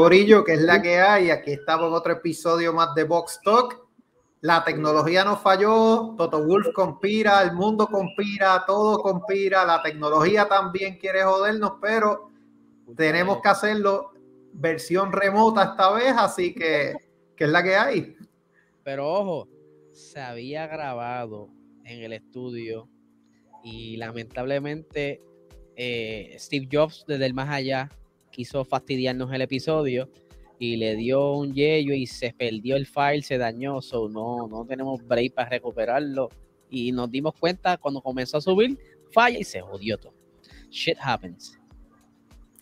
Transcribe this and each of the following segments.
Corillo, que es la que hay. Aquí estamos en otro episodio más de Box Talk. La tecnología nos falló, Toto Wolf conspira, el mundo conspira, todo conspira, la tecnología también quiere jodernos, pero tenemos que hacerlo versión remota esta vez, así que, que es la que hay. Pero ojo, se había grabado en el estudio y lamentablemente eh, Steve Jobs desde el más allá quiso fastidiarnos el episodio y le dio un yello y se perdió el file, se dañó, so no, no tenemos break para recuperarlo. Y nos dimos cuenta cuando comenzó a subir, falla y se jodió todo. Shit happens.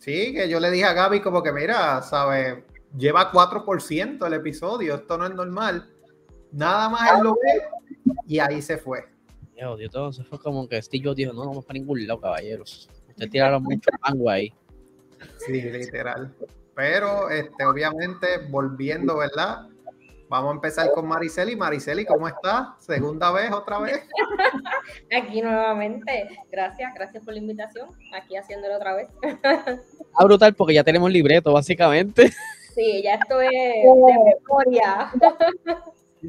Sí, que yo le dije a Gaby como que mira, sabe, lleva 4% el episodio, esto no es normal. Nada más él lo ve y ahí se fue. Se jodió todo, se fue como que Steve dijo, no, no vamos para ningún lado, caballeros. Ustedes tiraron mucho mango ahí. Sí, literal. Pero, este, obviamente, volviendo, ¿verdad? Vamos a empezar con Mariceli. Mariceli, ¿cómo está? Segunda vez, otra vez. Aquí nuevamente. Gracias, gracias por la invitación. Aquí haciéndolo otra vez. Ah, brutal, porque ya tenemos libreto, básicamente. Sí, ya esto es de memoria.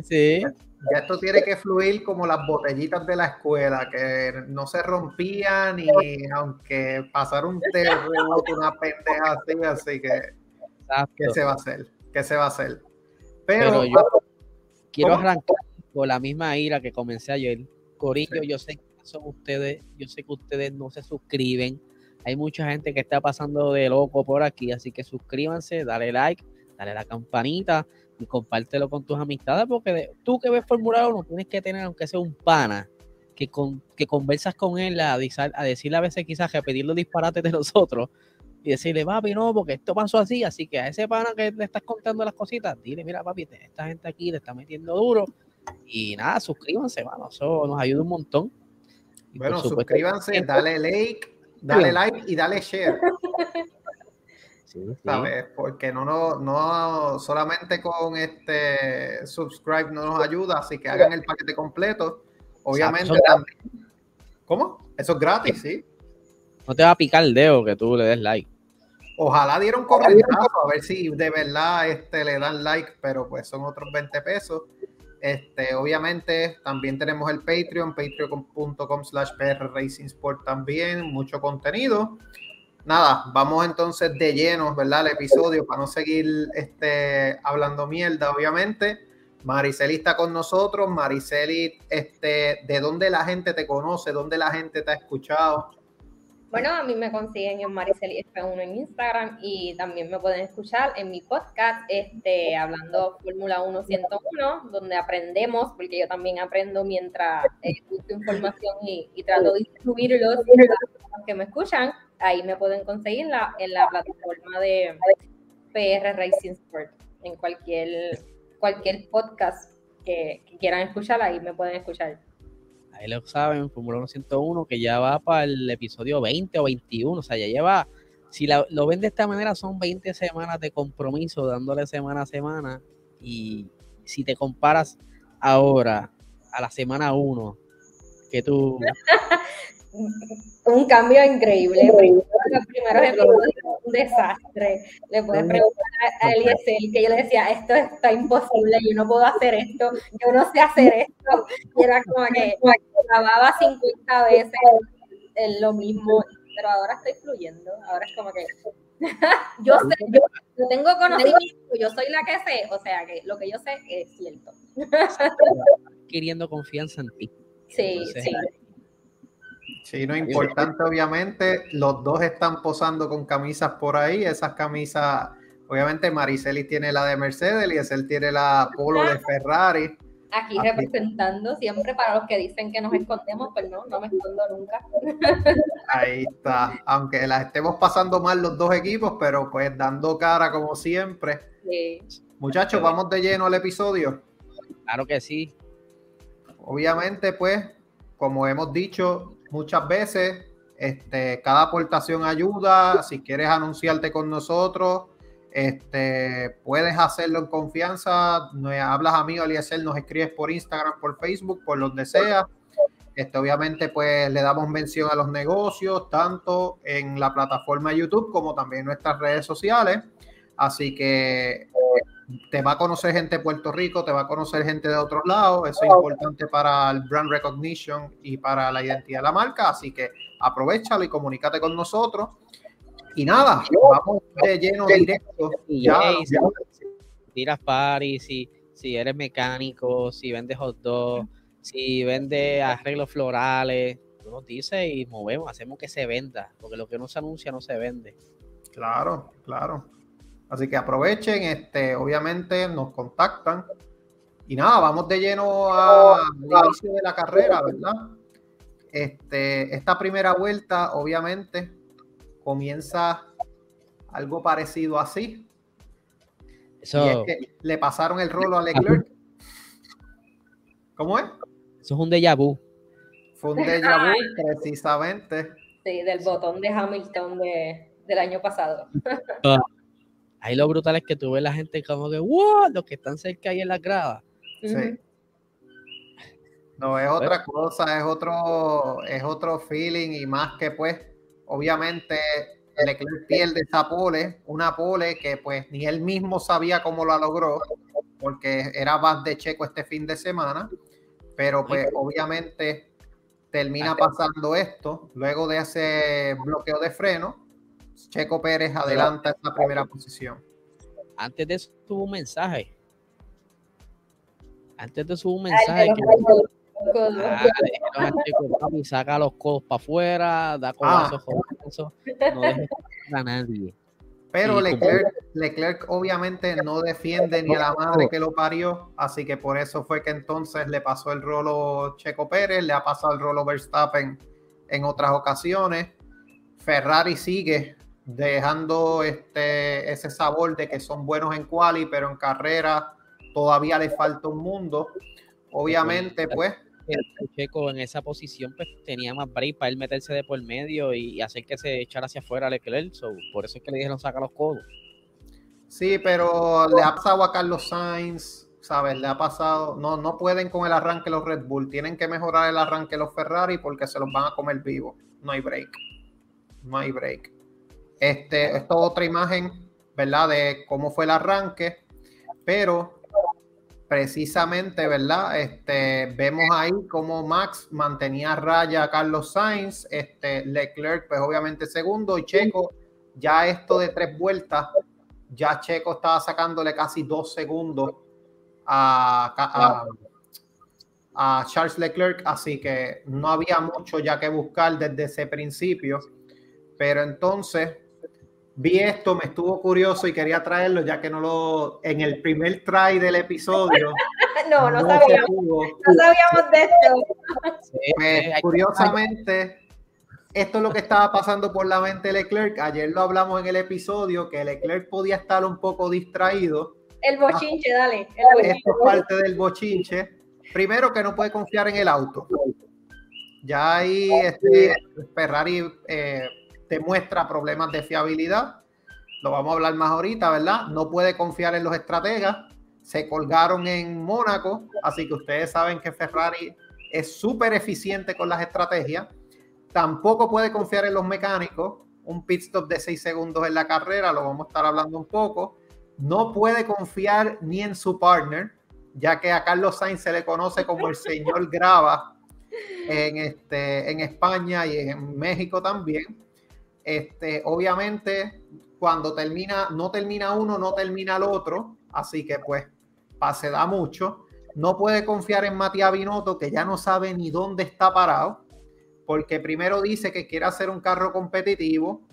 Sí. Ya esto tiene que fluir como las botellitas de la escuela, que no se rompían y aunque pasara un terremoto, una pendeja así, así que ¿qué se va a hacer? ¿Qué se va a hacer? Pero, yo quiero arrancar con la misma ira que comencé ayer. Corillo, yo sé que son ustedes, yo sé que ustedes no se suscriben. Hay mucha gente que está pasando de loco por aquí, así que suscríbanse, dale like, dale la campanita y compártelo con tus amistades, porque tú que ves Fórmula 1 tienes que tener, aunque sea un pana, que, con, que conversas con él a, a decirle a veces quizás repetir los disparates de nosotros y decirle, papi, no, porque esto pasó así, así que a ese pana que le estás contando las cositas, dile, mira, papi, esta gente aquí le está metiendo duro. Y nada, suscríbanse, mano, eso nos ayuda un montón. bueno, suscríbanse, dale like, dale like y dale share. ¿sabes? Porque no, no, no solamente con este subscribe no nos ayuda, así que hagan el paquete completo. Obviamente también. ¿Cómo? Eso es gratis, sí. No te va a picar el dedo que tú le des like. Ojalá dieron corretazo, a ver si de verdad este, le dan like, pero pues son otros 20 pesos. Este, obviamente también tenemos el Patreon, patreon.com slash Sport también, mucho contenido nada, vamos entonces de lleno, ¿verdad? El episodio para no seguir este, hablando mierda, obviamente. Mariceli está con nosotros. Mariceli, este, ¿de dónde la gente te conoce? ¿Dónde la gente te ha escuchado? Bueno, a mí me consiguen en Mariceli F1 en Instagram y también me pueden escuchar en mi podcast, este, hablando Fórmula 1 101, donde aprendemos, porque yo también aprendo mientras eh, información y, y trato de distribuirlos a los que me escuchan ahí me pueden conseguir en la, en la plataforma de PR Racing Sport, en cualquier, cualquier podcast que, quieran escuchar, ahí me pueden escuchar. Ahí lo saben, Fórmula 101, que ya va para el episodio 20 o 21, o sea, ya lleva, si lo ven de esta manera, son 20 semanas de compromiso, dándole semana a semana, y si te comparas ahora a la semana 1, que tú un cambio increíble. Los primeros episodios un desastre. Le puedes preguntar a Eliezer que yo le decía, esto está imposible, yo no puedo hacer esto, yo no sé hacer esto. Y era como que grababa 50 veces lo mismo, pero ahora estoy fluyendo. Ahora es como que yo sé, yo, tengo conocimiento, yo soy la que sé, o sea que lo que yo sé es cierto. Adquiriendo confianza en ti. Sí, sí. Sí, no importante, obviamente. Los dos están posando con camisas por ahí. Esas camisas, obviamente, Mariceli tiene la de Mercedes y él tiene la Polo de Ferrari. Aquí representando siempre para los que dicen que nos escondemos, pero no, no me escondo nunca. Ahí está. Aunque las estemos pasando mal los dos equipos, pero pues dando cara como siempre. Sí. Muchachos, vamos de lleno al episodio. Claro que sí. Obviamente, pues, como hemos dicho, muchas veces. Este, cada aportación ayuda. Si quieres anunciarte con nosotros, este, puedes hacerlo en confianza. Hablas a mí, Eliezer, nos escribes por Instagram, por Facebook, por donde sea. Este, obviamente, pues le damos mención a los negocios, tanto en la plataforma YouTube como también en nuestras redes sociales. Así que te va a conocer gente de Puerto Rico, te va a conocer gente de otros lados. Eso es importante para el brand recognition y para la identidad de la marca. Así que aprovechalo y comunícate con nosotros. Y nada, vamos de lleno directo. Ya, ya. Tiras paris, si, si eres mecánico, si vendes hot dog, si vendes arreglos florales, tú nos dices y movemos, hacemos que se venda, porque lo que no se anuncia no se vende. Claro, claro. Así que aprovechen, este, obviamente nos contactan. Y nada, vamos de lleno al inicio de la carrera, ¿verdad? Este, esta primera vuelta, obviamente, comienza algo parecido así. Eso... Y es que le pasaron el rolo a Leclerc. ¿Cómo es? Eso es un déjà vu. Fue un déjà vu, precisamente. Sí, del botón de Hamilton de, del año pasado. Ah. Ahí lo brutal es que tú ves la gente como que, wow, los que están cerca ahí en la grada. Sí. No, es otra cosa, es otro, es otro feeling y más que pues, obviamente, Leclerc pierde esa pole, una pole que pues ni él mismo sabía cómo la logró, porque era más de Checo este fin de semana, pero pues obviamente termina pasando esto, luego de ese bloqueo de freno, Checo Pérez adelanta esta primera posición. Antes de eso tuvo un mensaje. Antes de eso un mensaje. y saca los codos para afuera, da codazos, ah. no deja a nadie. Pero Leclerc, Leclerc, obviamente no defiende ni a la madre que lo parió, así que por eso fue que entonces le pasó el rolo Checo Pérez, le ha pasado el rolo Verstappen en otras ocasiones. Ferrari sigue dejando este, ese sabor de que son buenos en quali, pero en carrera todavía le falta un mundo. Obviamente, pues. El Checo en esa posición pues tenía más break para él meterse de por medio y hacer que se echara hacia afuera a Leclerc. por eso es que le dijeron saca los codos. Sí, pero le ha pasado a Carlos Sainz, ¿sabes? Le ha pasado. No, no pueden con el arranque los Red Bull. Tienen que mejorar el arranque los Ferrari porque se los van a comer vivo. No hay break. No hay break. Este, esto es otra imagen, ¿verdad? De cómo fue el arranque, pero precisamente, ¿verdad? Este, vemos ahí cómo Max mantenía raya a Carlos Sainz, este, Leclerc, pues obviamente segundo, y Checo, ya esto de tres vueltas, ya Checo estaba sacándole casi dos segundos a, a Charles Leclerc, así que no había mucho ya que buscar desde ese principio. Pero entonces vi esto, me estuvo curioso y quería traerlo, ya que no lo. En el primer try del episodio. no, no, sabíamos. No sabíamos de esto. Pues, curiosamente, esto es lo que estaba pasando por la mente de Leclerc. Ayer lo hablamos en el episodio, que Leclerc podía estar un poco distraído. El bochinche, dale. Esto es parte del bochinche. Primero, que no puede confiar en el auto. Ya ahí este, Ferrari eh, te muestra problemas de fiabilidad. Lo vamos a hablar más ahorita, ¿verdad? No puede confiar en los estrategas. Se colgaron en Mónaco, así que ustedes saben que Ferrari es súper eficiente con las estrategias. Tampoco puede confiar en los mecánicos. Un pit stop de 6 segundos en la carrera, lo vamos a estar hablando un poco. No puede confiar ni en su partner, ya que a Carlos Sainz se le conoce como el señor Grava en, este, en España y en México también. Este, obviamente, cuando termina, no termina uno, no termina el otro, así que pues se da mucho. No puede confiar en Matías Binotto, que ya no sabe ni dónde está parado, porque primero dice que quiere hacer un carro competitivo,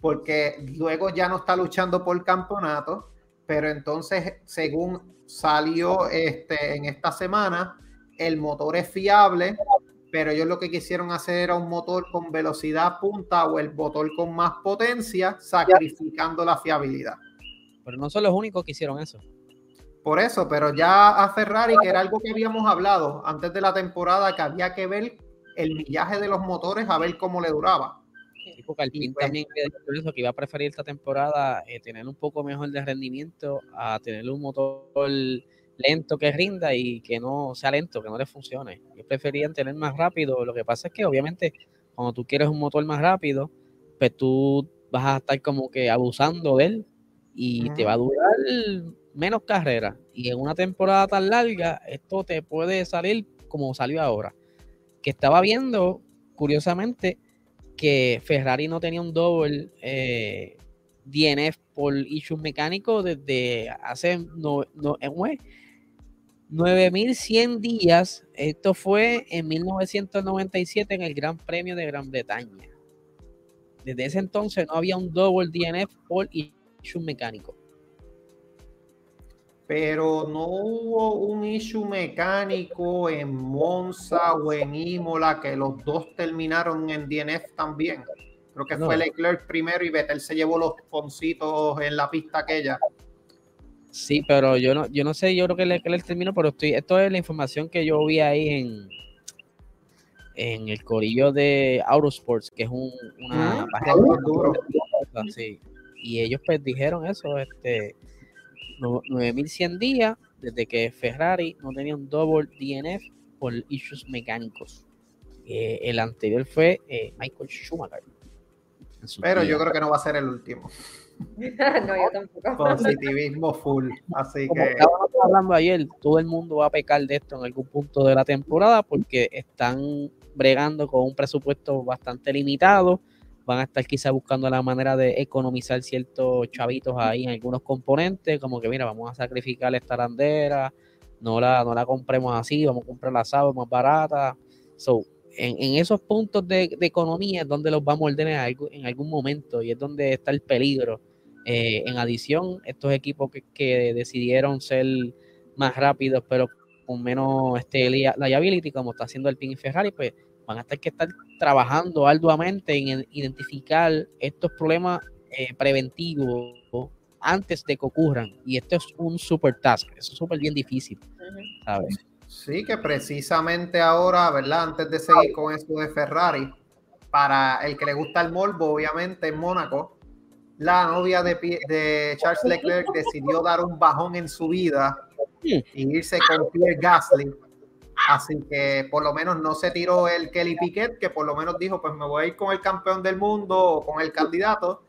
porque luego ya no está luchando por campeonato, pero entonces, según salió este, en esta semana, el motor es fiable, pero ellos lo que quisieron hacer era un motor con velocidad punta o el motor con más potencia, sacrificando la fiabilidad. Pero no son los únicos que hicieron eso. Por eso, pero ya a Ferrari, que era algo que habíamos hablado antes de la temporada, que había que ver el millaje de los motores a ver cómo le duraba. Sí, porque Alpine pues también eso, que iba a preferir esta temporada eh, tener un poco mejor de rendimiento a tener un motor lento que rinda y que no sea lento, que no le funcione. Yo prefería tener más rápido. Lo que pasa es que obviamente cuando tú quieres un motor más rápido, pues tú vas a estar como que abusando de él y te va a durar menos carreras. Y en una temporada tan larga, esto te puede salir como salió ahora. Que estaba viendo, curiosamente, que Ferrari no tenía un double eh, DNF por issues mecánicos desde hace no, no, 9100 días. Esto fue en 1997 en el Gran Premio de Gran Bretaña. Desde ese entonces no había un double DNF por issue mecánico. Pero no hubo un issue mecánico en Monza o en Imola que los dos terminaron en DNF también. Creo que fue Leclerc primero y Vettel se llevó los poncitos en la pista aquella. Sí, pero yo no, yo no sé, yo creo que Leclerc terminó, pero estoy, esto es la información que yo vi ahí en, en el corillo de Autosports, que es un, una página sí. Y ellos pues dijeron eso, este 9100 días desde que Ferrari no tenía un double DNF por issues mecánicos. Eh, el anterior fue eh, Michael Schumacher. Pero yo creo que no va a ser el último. no, yo tampoco. Positivismo full. Así Como que. estábamos hablando ayer, todo el mundo va a pecar de esto en algún punto de la temporada porque están bregando con un presupuesto bastante limitado. Van a estar quizá buscando la manera de economizar ciertos chavitos ahí en algunos componentes, como que mira, vamos a sacrificar esta bandera, no la, no la compremos así, vamos a comprar la sábado más barata. So, en, esos puntos de, economía es donde los vamos a ordenar en algún momento y es donde está el peligro. Eh, en adición, estos equipos que, decidieron ser más rápidos, pero con menos este, liability, como está haciendo el Pin y Ferrari, pues van a tener que estar trabajando arduamente en identificar estos problemas eh, preventivos antes de que ocurran. Y esto es un super task, es súper bien difícil, ¿sabes? Sí, que precisamente ahora, ¿verdad? Antes de seguir con eso de Ferrari, para el que le gusta el morbo, obviamente en Mónaco, la novia de, de, Charles Leclerc decidió dar un bajón en su vida y irse con Pierre Gasly. Así que por lo menos no se tiró el Kelly Piquet, que por lo menos dijo, pues me voy a ir con el campeón del mundo o con el candidato.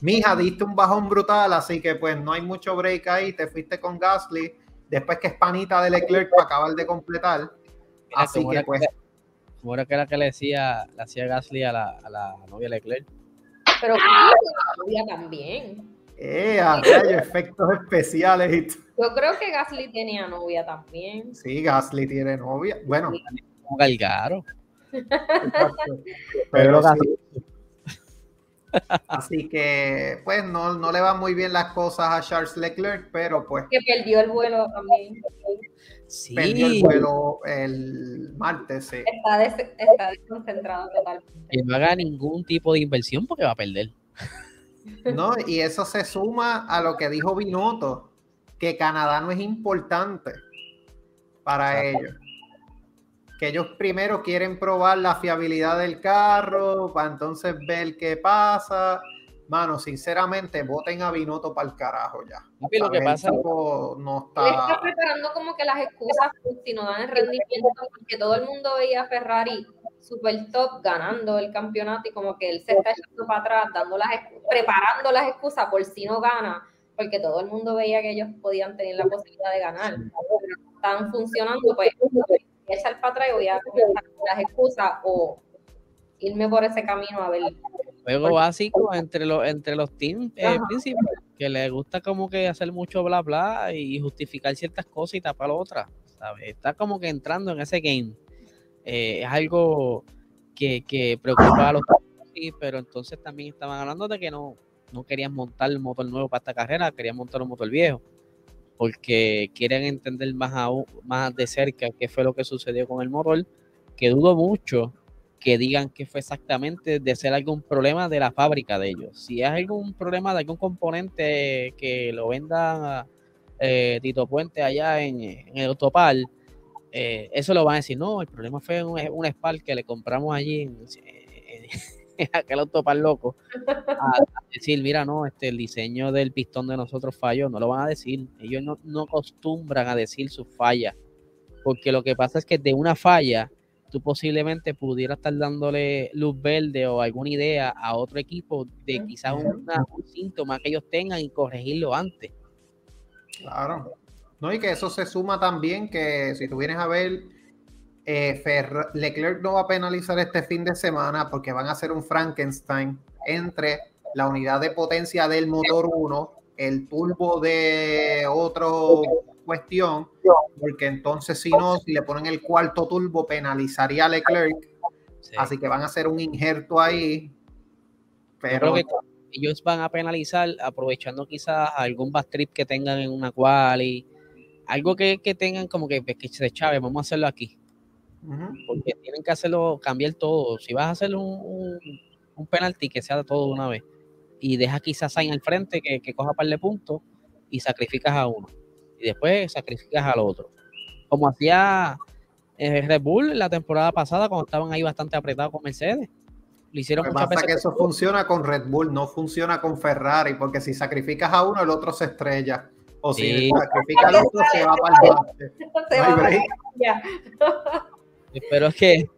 Mija, diste un bajón brutal, así que pues no hay mucho break ahí, te fuiste con Gasly después que es panita de Leclerc para acabar de completar. Así que pues. ¿Cómo era que era que le decía, le hacía Gasly a la, a la novia Leclerc? Pero la novia también. Eh, hay efectos especiales. Yo creo que Gasly tenía novia también. Sí, Gasly tiene novia. Bueno. Como Galgaro. Pero, Gasly, Así que, pues, no, no le van muy bien las cosas a Charles Leclerc, pero pues. Que perdió el vuelo también. Sí. Perdió el vuelo el martes, sí. Está, desconcentrado totalmente. Y no haga ningún tipo de inversión porque va a perder. No, y eso se suma a lo que dijo Binotto, que Canadá no es importante para ellos que ellos primero quieren probar la fiabilidad del carro para entonces ver qué pasa. Mano, sinceramente, voten a Binotto para el carajo ya. lo que pasa no está... Le está preparando como que las excusas si no dan el rendimiento, porque todo el mundo veía a Ferrari super top ganando el campeonato y como que él se está echando para atrás, dando las, preparando las excusas por si no gana, porque todo el mundo veía que ellos podían tener la posibilidad de ganar. Pero están funcionando, pues echar para atrás y voy a las excusas o irme por ese camino a ver. Juego básico entre los entre los teams eh, principales, que les gusta como que hacer mucho bla bla y justificar ciertas cosas y tapar otras, ¿sabes? Está como que entrando en ese game. Eh, es algo que, que preocupa a los pero entonces también estaban hablando de que no, no querían montar el motor nuevo para esta carrera, querían montar un motor viejo porque quieren entender más, aún, más de cerca qué fue lo que sucedió con el motor, que dudo mucho que digan que fue exactamente de ser algún problema de la fábrica de ellos. Si es algún problema de algún componente que lo venda eh, Tito Puente allá en, el Autopal, eh, eso lo van a decir, no, el problema fue un, un Spark que le compramos allí en, aquel autopar loco a, decir, mira, no, este, el diseño del pistón de nosotros falló, no lo van a decir. Ellos no, no acostumbran a decir sus fallas, porque lo que pasa es que de una falla tú posiblemente pudieras estar dándole luz verde o alguna idea a otro equipo de quizás un síntoma que ellos tengan y corregirlo antes. Claro. No, y que eso se suma también que si tú vienes a ver, eh, Leclerc no va a penalizar este fin de semana porque van a hacer un Frankenstein entre la unidad de potencia del motor 1, el turbo de otro cuestión, porque entonces si no, si le ponen el cuarto turbo, penalizaría a Leclerc. Así que van a hacer un injerto ahí. Pero ellos van a penalizar aprovechando quizás algún trip que tengan en una quali, algo que, tengan como que, que se chave, vamos a hacerlo aquí. Porque tienen que hacerlo, cambiar todo. Si vas a hacer un, un, penalti, que sea todo de una vez. Y deja quizás ahí al frente que, que coja par de puntos y sacrificas a uno y después sacrificas al otro. Como hacía eh, Red Bull la temporada pasada cuando estaban ahí bastante apretados con Mercedes. Lo hicieron veces. que eso funciona con Red Bull, no funciona con Ferrari, porque si sacrificas a uno, el otro se estrella. O si sacrificas al otro, se va para el bate. No hay break. Pero es que.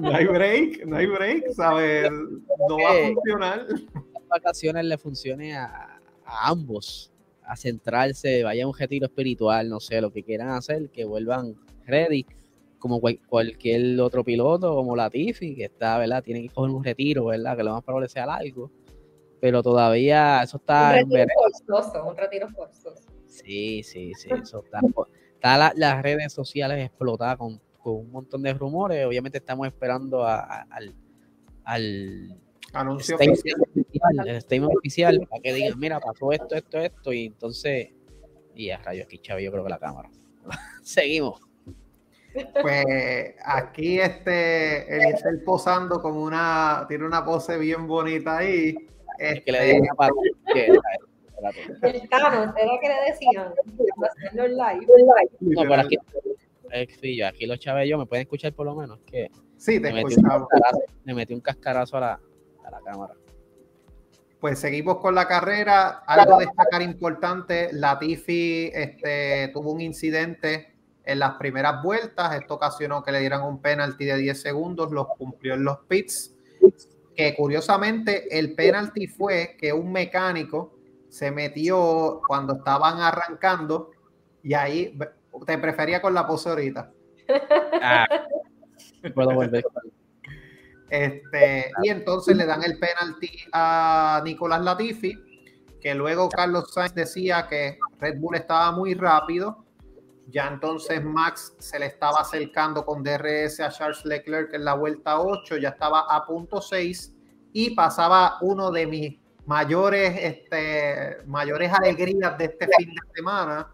no hay break, no hay break, ¿sabes? No va a funcionar. Las vacaciones le funcionen a, a ambos a centrarse, vaya un retiro espiritual, no sé, lo que quieran hacer, que vuelvan ready, como cualquier otro piloto, como Latifi, que está, ¿verdad? Tiene que coger un retiro, ¿verdad? Que lo más probable sea largo, pero todavía eso está... Un retiro forzoso, un retiro forzoso. Sí, sí, sí, eso está... está las redes sociales explotadas con, un montón de rumores, obviamente estamos esperando al, al Anuncio oficial. El statement oficial para que digan, mira, pasó esto, esto, esto, y entonces, y a rayos aquí, Chávez, yo creo que la cámara. Seguimos. Pues aquí este, el posando con una, tiene una pose bien bonita ahí. que le este, una El Thanos, era que le decían, live. No, pero aquí, aquí los yo me pueden escuchar por lo menos. Que sí, te escuchamos. Me metí un cascarazo a la, a la cámara. Pues seguimos con la carrera. Algo a destacar importante, Latifi este, tuvo un incidente en las primeras vueltas. Esto ocasionó que le dieran un penalti de 10 segundos, los cumplió en los pits. Que curiosamente el penalti fue que un mecánico se metió cuando estaban arrancando y ahí te prefería con la pose ahorita. Ah, puedo volver. Este, y entonces le dan el penalti a Nicolás Latifi, que luego Carlos Sainz decía que Red Bull estaba muy rápido. Ya entonces Max se le estaba acercando con DRS a Charles Leclerc en la vuelta 8, ya estaba a punto 6 y pasaba uno de mis mayores, este, mayores alegrías de este fin de semana,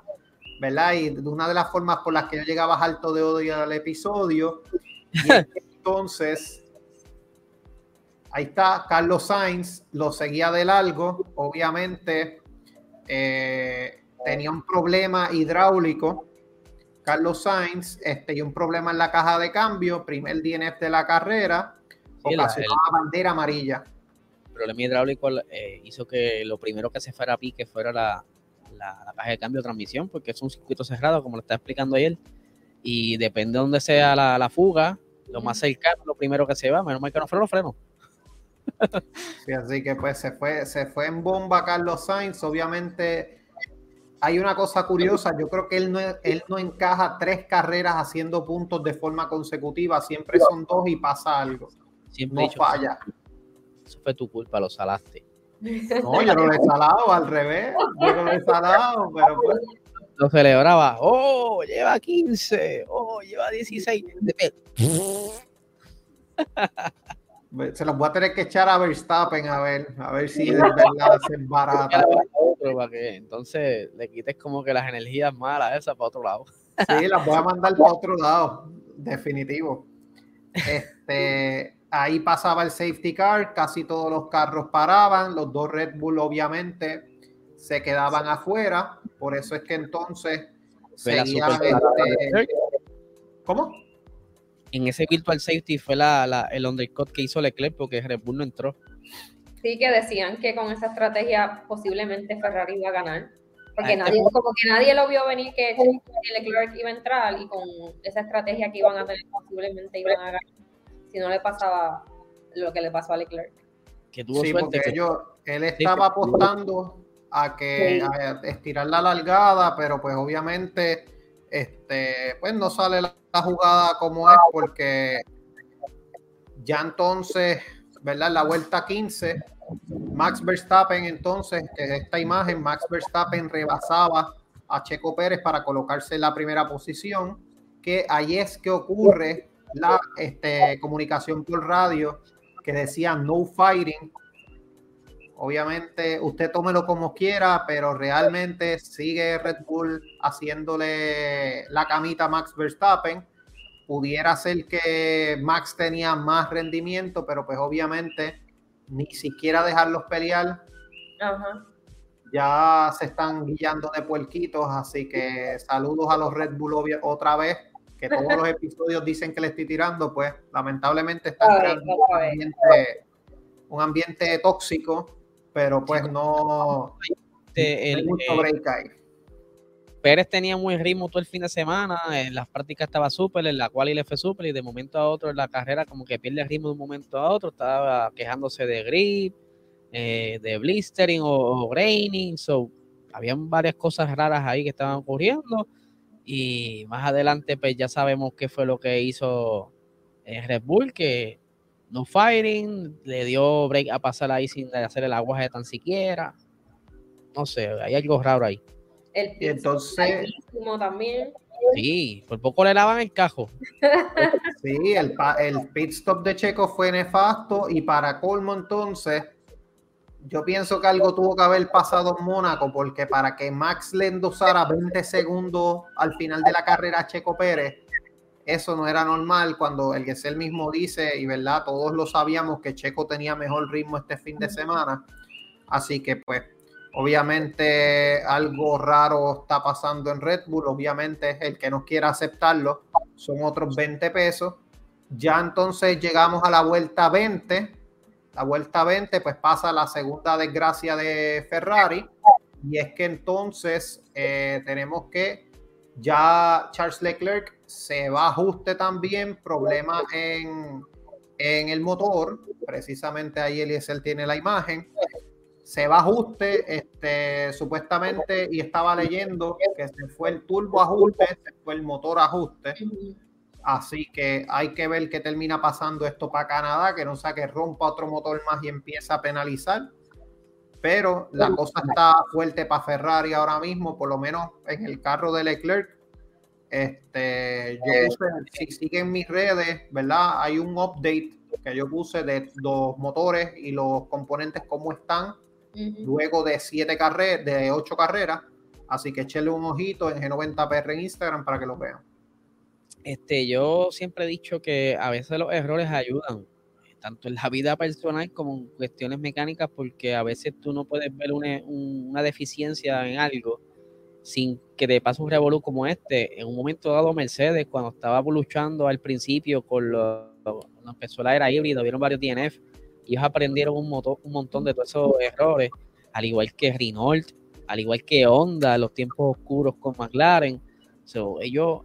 ¿verdad? Y de una de las formas por las que yo llegaba alto de odio al episodio. Y entonces Ahí está, Carlos Sainz lo seguía de largo, obviamente eh, tenía un problema hidráulico. Carlos Sainz este, y un problema en la caja de cambio, primer DNF de la carrera, sí, la, bandera amarilla. El problema hidráulico eh, hizo que lo primero que se fuera a pique fuera la, caja de cambio de transmisión, porque es un circuito cerrado, como lo está explicando ayer, y depende de dónde sea la, fuga, lo más cercano, lo primero que se va, menos mal que no fueron los frenos así que pues se fue, se fue en bomba Carlos Sainz. Obviamente hay una cosa curiosa, yo creo que él no, él no encaja tres carreras haciendo puntos de forma consecutiva, siempre son dos y pasa algo. Siempre no falla. Eso fue tu culpa, lo salaste. No, yo no lo he salado, al revés. Yo no lo he salado, pero pues. Lo celebraba. Oh, lleva 15. Oh, lleva 16. Se los voy a tener que echar a Verstappen a ver, a ver si es verdad se barata. entonces le quites como que las energías malas esas para otro lado. Sí, las voy a mandar para otro lado, definitivo. Este, ahí pasaba el safety car, casi todos los carros paraban, los dos Red Bull obviamente se quedaban afuera, por eso es que entonces seguían este, ¿Cómo? en ese virtual safety fue la, el undercut que hizo Leclerc porque Red Bull no entró. Sí, que decían que con esa estrategia posiblemente Ferrari iba a ganar, Porque este nadie, como que nadie lo vio venir que Leclerc iba a entrar y con esa estrategia que iban a tener posiblemente iban a ganar si no le pasaba lo que le pasó a Leclerc. Que tuvo Sí, suerte. porque que- ellos, él estaba apostando a que Sí. a estirar la largada, pero pues obviamente este, pues no sale la, la jugada como es porque ya entonces, ¿verdad? En la vuelta 15, Max Verstappen entonces, que es esta imagen, Max Verstappen rebasaba a Checo Pérez para colocarse en la primera posición, que ahí es que ocurre la este, comunicación por radio que decía no fighting. Obviamente, usted tómelo como quiera, pero realmente sigue Red Bull haciéndole la camita a Max Verstappen. Pudiera ser que Max tenía más rendimiento, pero pues obviamente ni siquiera dejarlos pelear. Ajá. Ya se están guiando de puerquitos, así que saludos a los Red Bull otra vez, que todos los episodios dicen que le estoy tirando, pues lamentablemente vez, creando un ambiente, un ambiente tóxico, pero pues no, este, no hay el, mucho eh, break ahí. Pérez tenía buen ritmo todo el fin de semana, en las prácticas estaba súper, en la cual le fue súper y de momento a otro en la carrera como que pierde el ritmo de un momento a otro, estaba quejándose de grip, eh, de blistering o, o graining, so habían varias cosas raras ahí que estaban ocurriendo y más adelante pues ya sabemos qué fue lo que hizo eh, Red Bull, que no fighting, le dio break a pasar ahí sin hacer el aguaje tan siquiera, no sé, hay algo raro ahí. El Y entonces, también. Sí, por poco le lavan el cajo. sí, el, pa- el pit stop de Checo fue nefasto y para colmo entonces, yo pienso que algo tuvo que haber pasado en Mónaco, porque para que Max le endosara 20 segundos al final de la carrera a Checo Pérez, eso no era normal cuando el Gesell mismo dice, y verdad, todos lo sabíamos que Checo tenía mejor ritmo este fin de semana, así que pues obviamente algo raro está pasando en Red Bull, obviamente el que no quiera aceptarlo son otros 20 pesos. Ya entonces llegamos a la vuelta 20. La vuelta 20 pues pasa la segunda desgracia de Ferrari. Y es que entonces eh, tenemos que ya Charles Leclerc se va a ajuste también, problema en, en el motor, precisamente ahí Eliezer tiene la imagen, se va a ajuste, este, supuestamente, y estaba leyendo que se fue el turbo ajuste, se fue el motor ajuste, así que hay que ver qué termina pasando esto para Canadá, que no sea que rompa otro motor más y empieza a penalizar, pero la cosa está fuerte para Ferrari ahora mismo, por lo menos en el carro de Leclerc. Este, yo puse, si siguen mis redes, ¿verdad? Hay un update que yo puse de los motores y los componentes cómo están Ujú. luego de siete carreras, de ocho carreras. Así que échenle un ojito en G90PR en Instagram para que lo vean. Este, yo siempre he dicho que a veces los errores ayudan, tanto en la vida personal como en cuestiones mecánicas, porque a veces tú no puedes ver una, un- una deficiencia en algo sin que te pase un revolú como este. En un momento dado, Mercedes, cuando estaba luchando al principio con los, cuando empezó la era híbrida, vieron varios DNF, ellos aprendieron un, moto- un montón de todos esos errores, al igual que Renault, al igual que Honda, los tiempos oscuros con McLaren. So, ellos,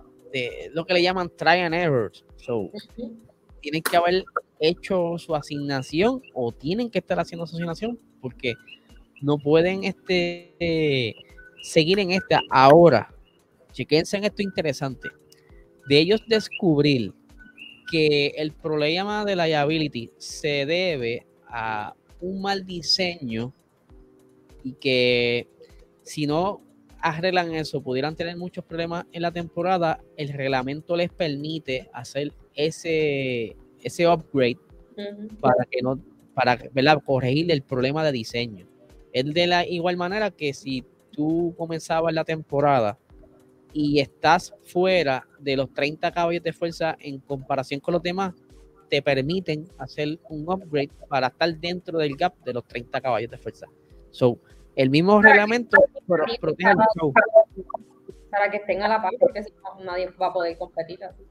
lo que le llaman try and errors. So, tienen que haber hecho su asignación o tienen que estar haciendo su asignación porque no pueden este, seguir en esta ahora. Chequense en esto interesante. De ellos descubrir que el problema de liability se debe a un mal diseño y que si no arreglan eso, pudieran tener muchos problemas en la temporada, el reglamento les permite hacer ese, ese upgrade para que no, para ¿verdad? corregir el problema de diseño. Es de la igual manera que si tú comenzabas la temporada y estás fuera de los 30 caballos de fuerza en comparación con los demás, te permiten hacer un upgrade para estar dentro del gap de los 30 caballos de fuerza. So, el mismo reglamento pro- protege el show. Para que estén a la par, porque si no, nadie va a poder competir así.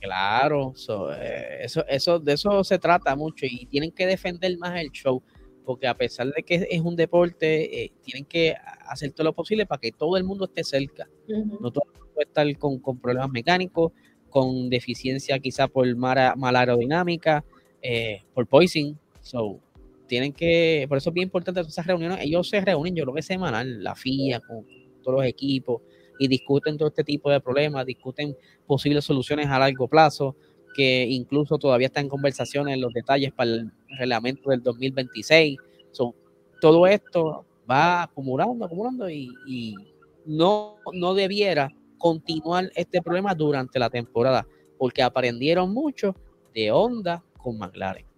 Claro, so, eh, eso, eso, de eso se trata mucho y tienen que defender más el show, porque a pesar de que es un deporte, eh, tienen que hacer todo lo posible para que todo el mundo esté cerca. No todo el mundo puede estar con, problemas mecánicos, con deficiencia quizá por mala, mala aerodinámica, eh, por poison. So, tienen que, por eso es bien importante esas reuniones. Ellos se reúnen, yo creo que semanal, la FIA, con todos los equipos, y discuten todo este tipo de problemas, discuten posibles soluciones a largo plazo, que incluso todavía están en conversaciones los detalles para el reglamento del 2026. todo esto va acumulando, acumulando y, no, no debiera continuar este problema durante la temporada, porque aprendieron mucho de Honda con McLaren.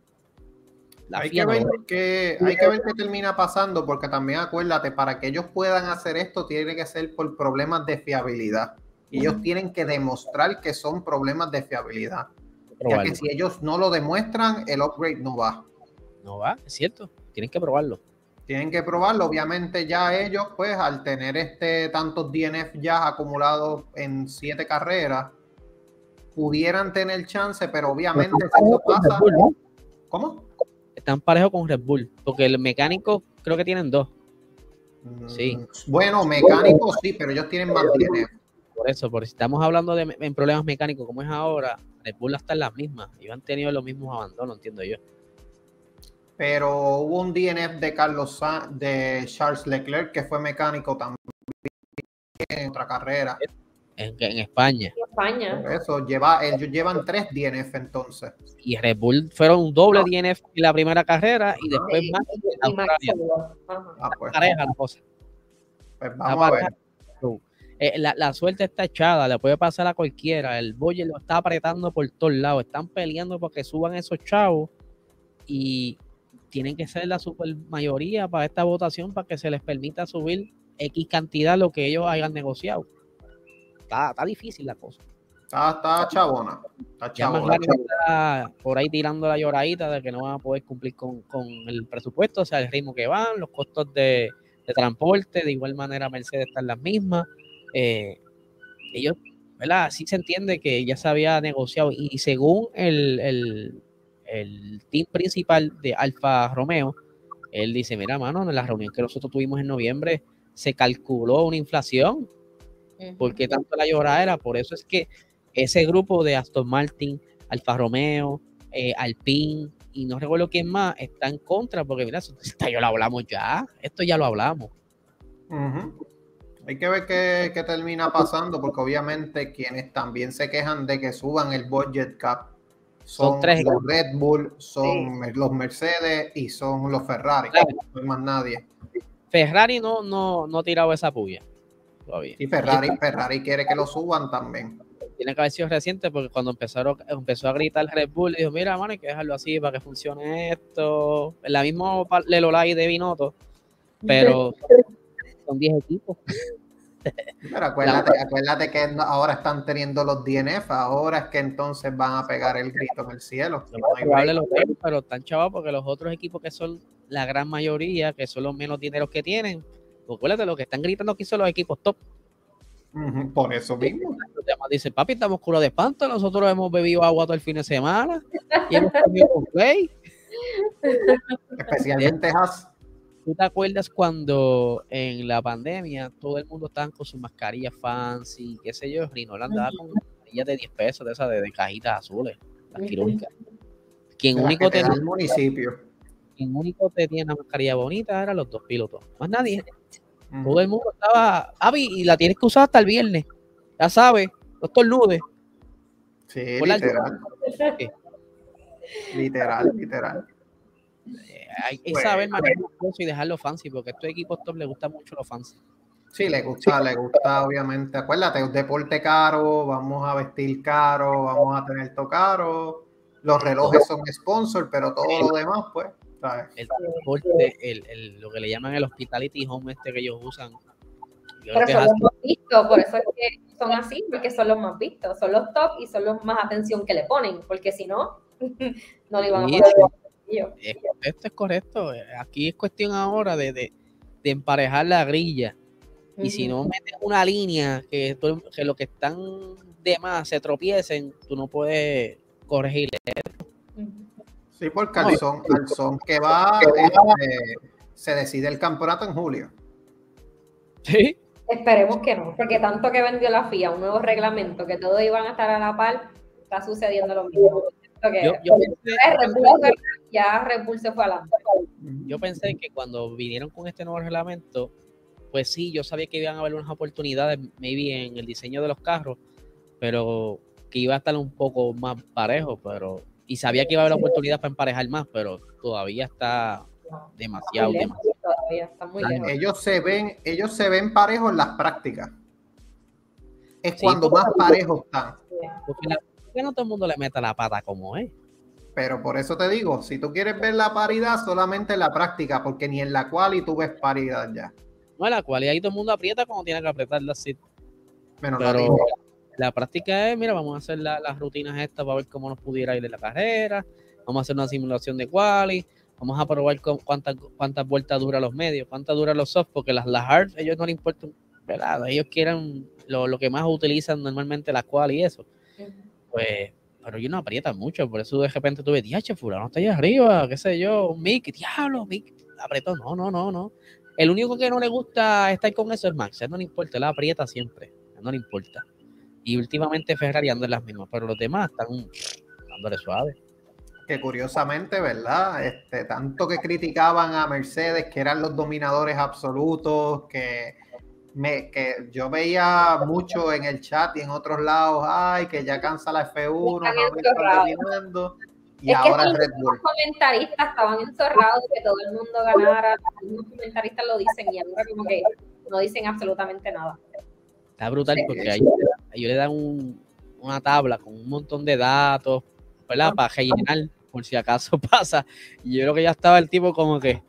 Hay, que ver qué, hay que ver qué termina pasando, porque también acuérdate, para que ellos puedan hacer esto, tiene que ser por problemas de fiabilidad. Y ellos tienen que demostrar que son problemas de fiabilidad. Ya que si ellos no lo demuestran, el upgrade no va. No va, es cierto. Tienen que probarlo. Tienen que probarlo. Obviamente ya ellos, pues, al tener este tantos DNF ya acumulados en siete carreras, pudieran tener chance, pero obviamente si eso pasa... ¿Cómo? Están parejos con Red Bull, porque el mecánico creo que tienen dos. Sí. Mm, bueno, mecánico sí, pero ellos tienen más DNF. Por eso, por si estamos hablando de en problemas mecánicos como es ahora, Red Bull está en las mismas. Ellos han tenido los mismos abandonos, entiendo yo. Pero hubo un DNF de Carlos de Charles Leclerc que fue mecánico también en otra carrera. En, España. En España. eso, lleva, ellos llevan tres DNF entonces. Y Red Bull fueron un doble DNF en la primera carrera y después más en Ah, pues, pareja la cosa. Pues vamos a ver. Eh, la, suerte está echada, le puede pasar a cualquiera. El Boyer lo está apretando por todos lados. Están peleando porque suban esos chavos y tienen que ser la super mayoría para esta votación para que se les permita subir X cantidad lo que ellos hayan negociado. Está, difícil la cosa. Está, chabona. Está chabona. por ahí tirando la lloradita de que no van a poder cumplir con, el presupuesto, o sea, el ritmo que van, los costos de, de transporte, de igual manera Mercedes está en las mismas eh, ellos, ¿verdad? Sí se entiende que ya se había negociado y según el, el, el team principal de Alfa Romeo, él dice, mira, mano, en la reunión que nosotros tuvimos en noviembre se calculó una inflación, porque tanto la lloradera, por eso es que ese grupo de Aston Martin, Alfa Romeo, eh, Alpine y no recuerdo quién más, está en contra, porque mira, esto ya lo hablamos ya, esto ya lo hablamos. Hay que ver qué, termina pasando, porque obviamente quienes también se quejan de que suban el budget cap son, los Red Bull, son los Mercedes y son los Ferrari. No hay más nadie. Ferrari no, no, no ha tirado esa puya todavía. Y Ferrari, Ferrari quiere que lo suban también. Tiene que haber sido reciente porque cuando empezaron, empezó a gritar Red Bull, dijo, mira, mano, hay que dejarlo así para que funcione esto. La misma Lelolai de Binotto, pero son 10 equipos. Pero acuérdate, acuérdate que ahora están teniendo los DNF, ahora es que entonces van a pegar el grito en el cielo. pero están chavos porque los otros equipos que son la gran mayoría, que son los menos dineros que tienen, acuérdate, lo que están gritando aquí son los equipos top. por eso mismo. Dicen, papi, estamos culo de espanto, nosotros hemos bebido agua todo el fin de semana y hemos comido con play. Especialmente Has. ¿Tú te acuerdas cuando en la pandemia todo el mundo estaba con sus mascarillas fancy, qué sé yo? Rinola andaba con mascarillas de 10 pesos, de esas de, cajitas azules, las quirúrgicas. Quien único tenía el municipio. Quien único tenía una mascarilla bonita eran los dos pilotos. Más nadie. Todo el mundo estaba, Avi, y la tienes que usar hasta el viernes. Ya sabes, los tornudes. Sí, literal. Literal, literal. Eh, hay que saber manejar y dejarlo fancy, porque a estos equipos top les gusta mucho lo fancy. Sí, le gusta, le gusta, obviamente. Acuérdate, un deporte caro, vamos a vestir caro, vamos a tener todo caro. Los relojes son sponsor, pero todo lo demás, pues. El el, el, lo que le llaman el hospitality home este que ellos usan. Pero son los más vistos, por eso es que son así, porque son los más vistos, son los top y son los más atención que le ponen, porque si no, no le iban a poner. Esto es correcto. Aquí es cuestión ahora de, emparejar la grilla. Y si no metes una línea que, que los que están de más se tropiecen, tú no puedes corregirle. Sí, porque al son, al son que va, este, se decide el campeonato en julio. Sí. Esperemos que no, porque tanto que vendió la FIA, un nuevo reglamento, que todos iban a estar a la par, está sucediendo lo mismo. Que Yo, yo pensé, Red Bull, ya Red Bull se fue adelante. yo pensé que cuando vinieron con este nuevo reglamento, pues sí, yo sabía que iban a haber unas oportunidades, maybe en el diseño de los carros, pero que iba a estar un poco más parejo, pero y sabía que iba a haber oportunidades para emparejar más, pero todavía está demasiado, Muy lejos demasiado. todavía, está muy lejos. Ellos se ven, ellos se ven parejos en las prácticas. Es Sí, cuando más parejos están. Porque la- que no todo el mundo le meta la pata como es. Pero por eso te digo, si tú quieres ver la paridad, solamente en la práctica, porque ni en la cual y tú ves paridad ya. No, la cual y ahí todo el mundo aprieta como tiene que apretar la sit. Menos la Pero. La práctica es, mira, vamos a hacer la- las rutinas estas para ver cómo nos pudiera ir en la carrera. Vamos a hacer una simulación de quali. Vamos a probar cuántas, cuántas vueltas dura los medios, cuántas dura los soft, porque las, las hard, ellos no les importa, ¿verdad? Ellos quieren lo, lo que más utilizan normalmente las quali y eso. Pues, pero ellos no aprietan mucho, por eso de repente tú ves, diache, fulano está allá arriba, qué sé yo, Mick, diablo, Mick, apretó, no, no, no, no. El único que no le gusta estar con eso es Max, a él no le importa, él aprieta siempre, a él no le importa. Y últimamente Ferrari anda en las mismas, pero los demás están dándole suave. que curiosamente, ¿verdad? Este, tanto que criticaban a Mercedes, que eran los dominadores absolutos, que, me, que yo veía mucho en el chat y en otros lados, ay, que ya cansa la F1, no Están me están encerrados. dominando. Y Es ahora sí, Red Bull. Los comentaristas estaban de que todo el mundo ganara. Los comentaristas lo dicen y ahora como que no dicen absolutamente nada. Está brutal Sí. porque a ellos, a ellos le dan un- una tabla con un montón de datos, ¿verdad? Para rellenar, por si acaso pasa. Y yo creo que ya estaba el tipo como que.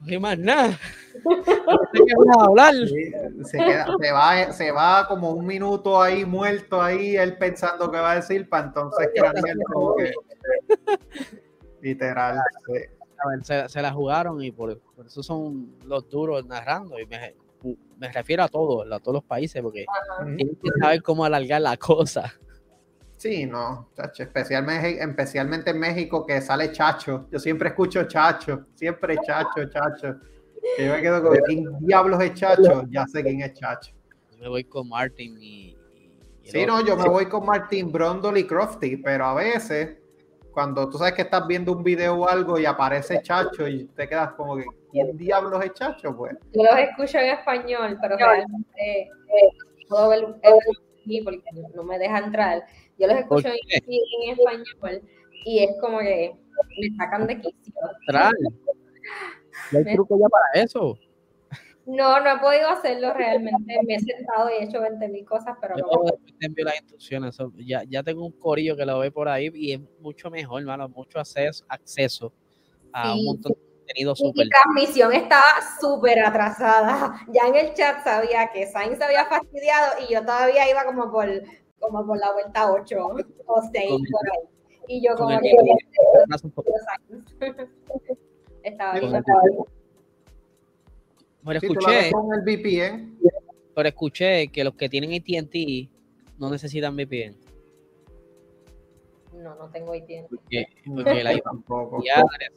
No hay más nada. No sé qué a hablar. Sí, se, queda- se va, se va como un minuto ahí muerto ahí, él pensando que va a decir, para entonces cranear como que literal. sí. A ver, se, se la jugaron y por, por eso son los duros narrando. Y me, me refiero a todos, a todos los países, porque tienen que saber cómo alargar la cosa. Sí, no, chacho, especialmente, especialmente en México que sale Chacho. Yo siempre escucho Chacho, siempre Chacho, Chacho. Que yo me quedo con quién diablos es Chacho, ya sé quién es Chacho. Yo me voy con Martin y. Sí, otro. no, yo me voy con Martín Brondol y Crofty, pero a veces, cuando tú sabes que estás viendo un video o algo y aparece Chacho y te quedas como que, ¿quién diablos es Chacho? Pues, Yo los escucho en español, pero realmente eh, puedo ver el porque no me deja entrar. Yo los escucho ¿Por en, español y es como que me sacan de quicio. No hay truco ya para eso. No, no he podido hacerlo realmente. Me he sentado y he hecho 20 mil cosas, pero Yo no. después te envío las instrucciones. ya, ya tengo un corillo que lo ve por ahí y es mucho mejor, hermano. Mucho acceso, acceso a un montón de contenido Mi súper. transmisión estaba súper atrasada. Ya en el chat sabía que Sainz se había fastidiado y yo todavía iba como por, como por la vuelta 8 o 6 Con el- por ahí. Y yo como el- que estaba bien. Pero escuché, con el VPN, pero escuché que los que tienen AT&T no necesitan VPN. No, no tengo AT&T. Porque, porque tampoco.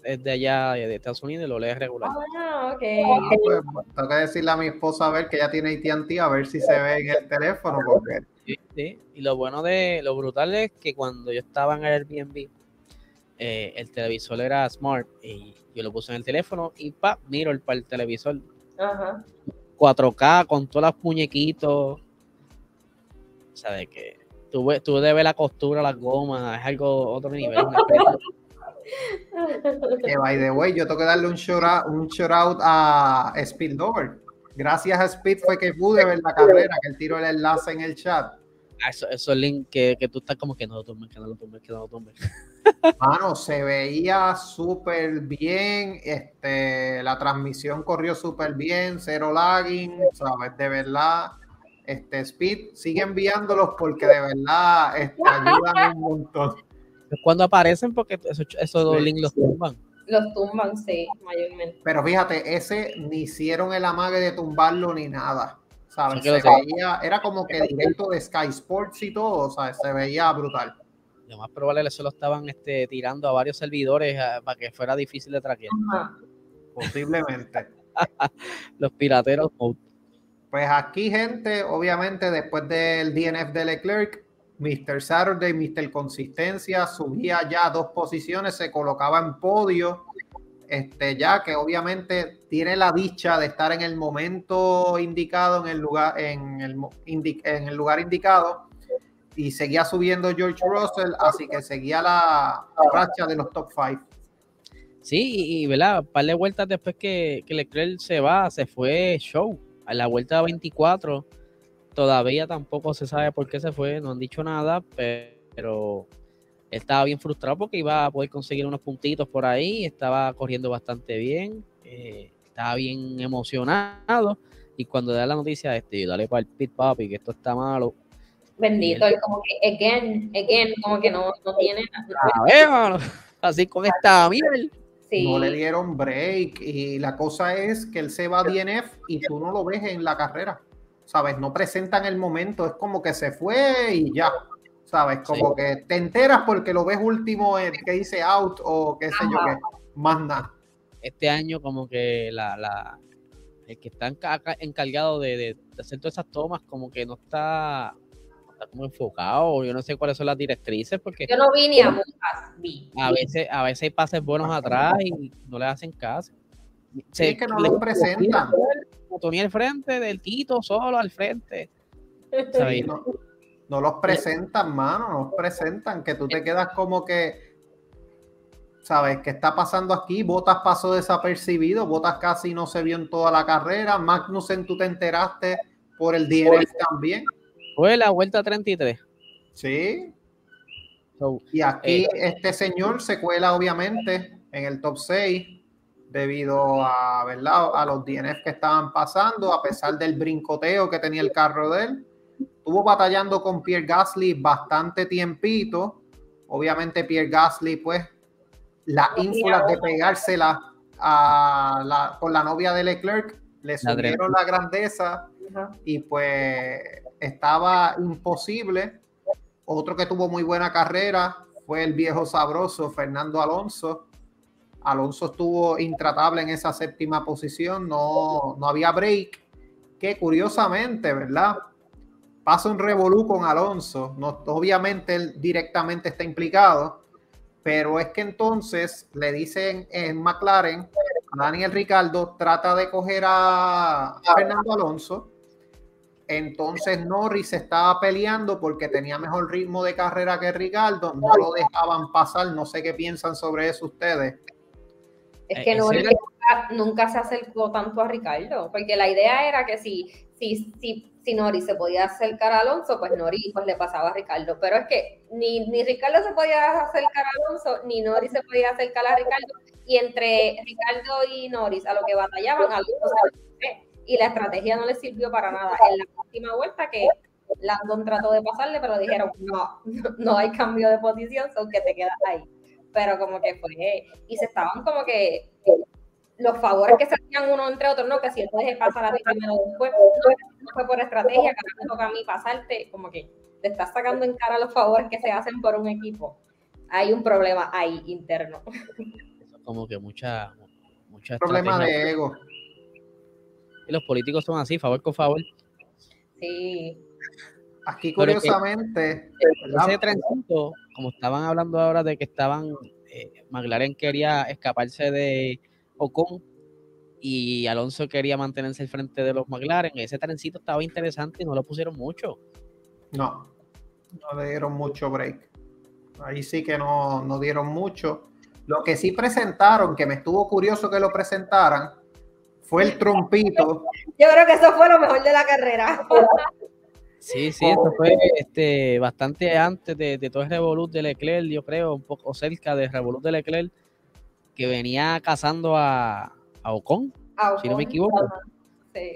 Es de allá, de Estados Unidos, y lo lees regular. Ah, ok. Ah, pues, tengo que decirle a mi esposa a ver que ya tiene AT&T a ver si se ve en el teléfono porque Sí, sí. Y lo bueno de, lo brutal es que cuando yo estaba en el Airbnb, eh, el televisor era smart y yo lo puse en el teléfono y pa, miro el, para el televisor Ajá. 4K con todos los muñequitos. O sea, de que tú, tú debes la costura, las gomas, es algo otro nivel. que by the way, yo tengo que darle un shout out, un shout out a Speed Lover. Gracias a Speed fue que pude ver la carrera, que él tiró el enlace en el chat. Ah, Eso, esos links que, que tú estás como que no lo tomes, que no lo tomes, que no lo tomes. Mano, se veía súper bien, este, la transmisión corrió súper bien, cero lagging, sabes, de verdad, este Speed, sigue enviándolos porque de verdad este, ayudan un montón. Es cuando aparecen porque esos, esos Sí. links los tumban. Los tumban, sí, mayormente. Pero fíjate, ese ni hicieron el amague de tumbarlo ni nada, sabes, Sí que se veía, era como que directo de Sky Sports y todo, sabes, se veía brutal. lo más probable se lo estaban este, tirando a varios servidores para que fuera difícil de traquear. Posiblemente. Los pirateros Pues aquí, gente, obviamente después del DNF de Leclerc, Mr. Saturday, Mr. Consistencia, subía ya dos posiciones, se colocaba en podio, este, ya que obviamente tiene la dicha de estar en el momento indicado, en el lugar, en el, lugar indicado, y seguía subiendo George Russell, así que seguía la racha de los top 5. Sí, y, ¿verdad? Un par de vueltas después que Leclerc se va, se fue show. A la vuelta 24 Todavía tampoco se sabe por qué se fue, no han dicho nada, pero él estaba bien frustrado porque iba a poder conseguir unos puntitos por ahí, estaba corriendo bastante bien, eh, estaba bien emocionado y cuando da la noticia, este, dale para el pit papi, que esto está malo. Bendito, él, como que again, again, como que no, no tiene nada. así con esta mierda. No le dieron break y la cosa es que él se va a DNF y tú no lo ves en la carrera. ¿sabes? No presentan el momento, es como que se fue y ya, ¿sabes? Como que te enteras porque lo ves último el que dice out o qué sé yo qué, más nada. Este año como que la, la el que está encargado de, de, hacer todas esas tomas como que no está, está como enfocado, yo no sé cuáles son las directrices porque... Yo no vi ni a vi. A veces, a veces hay pases buenos atrás y no le hacen caso. Sí, es que no lo presentan Tony al frente, del Tito solo al frente. no, los presentan, mano, no los presentan, que tú te quedas como que, ¿sabes? ¿Qué está pasando aquí? Botas pasó desapercibido, Botas casi no se vio en toda la carrera, Magnussen tú te enteraste por el DNF también. Fue la vuelta 33. Sí. y aquí eh, este señor se cuela obviamente en el top 6 debido a, ¿verdad? a los DNF que estaban pasando, a pesar del brincoteo que tenía el carro de él. Estuvo batallando con Pierre Gasly bastante tiempito. Obviamente Pierre Gasly, pues, la ínfula de pegársela a la, con la novia de Leclerc, le subieron la grandeza y pues estaba imposible. Otro que tuvo muy buena carrera fue el viejo sabroso Fernando Alonso, Alonso estuvo intratable en esa séptima posición, no, no había break, que curiosamente, ¿verdad? Pasa un revolú con Alonso, no, obviamente él directamente está implicado, pero es que entonces le dicen en McLaren, Daniel Ricardo trata de coger a Fernando Alonso, entonces Norris estaba peleando porque tenía mejor ritmo de carrera que Ricardo, no lo dejaban pasar, no sé qué piensan sobre eso ustedes. Es eh, que Nori nunca, se acercó tanto a Ricardo, porque la idea era que si, si, si, si Nori se podía acercar a Alonso, pues Nori pues le pasaba a Ricardo. Pero es que ni, ni Ricardo se podía acercar a Alonso, ni Nori se podía acercar a Ricardo. Y entre Ricardo y Norris, a lo que batallaban, Alonso se y la estrategia no le sirvió para nada. En la última vuelta que Landon trató de pasarle, pero dijeron, no, no hay cambio de posición, son que te quedas ahí pero como que fue, y se estaban como que los favores que se hacían uno entre otros, no, que si él te pasar a ti primero después, no, fue por estrategia, que me toca a mí pasarte, como que te estás sacando en cara los favores que se hacen por un equipo. Hay un problema ahí interno. Como que mucha, mucha problema de ego. Y los políticos son así, favor con favor. Sí. Aquí curiosamente, ese trencito, como estaban hablando ahora de que estaban, eh, McLaren quería escaparse de Ocon y Alonso quería mantenerse al frente de los McLaren, ese trencito estaba interesante y no lo pusieron mucho. No, no le dieron mucho break. Ahí sí que no, no dieron mucho. Lo que sí presentaron, que me estuvo curioso que lo presentaran, fue el trompito. Yo creo que eso fue lo mejor de la carrera. Sí, sí, esto fue este, bastante antes de, todo el Revolut de Leclerc, yo creo, un poco cerca del Revolut de Leclerc, que venía cazando a, a Ocon, si no me equivoco.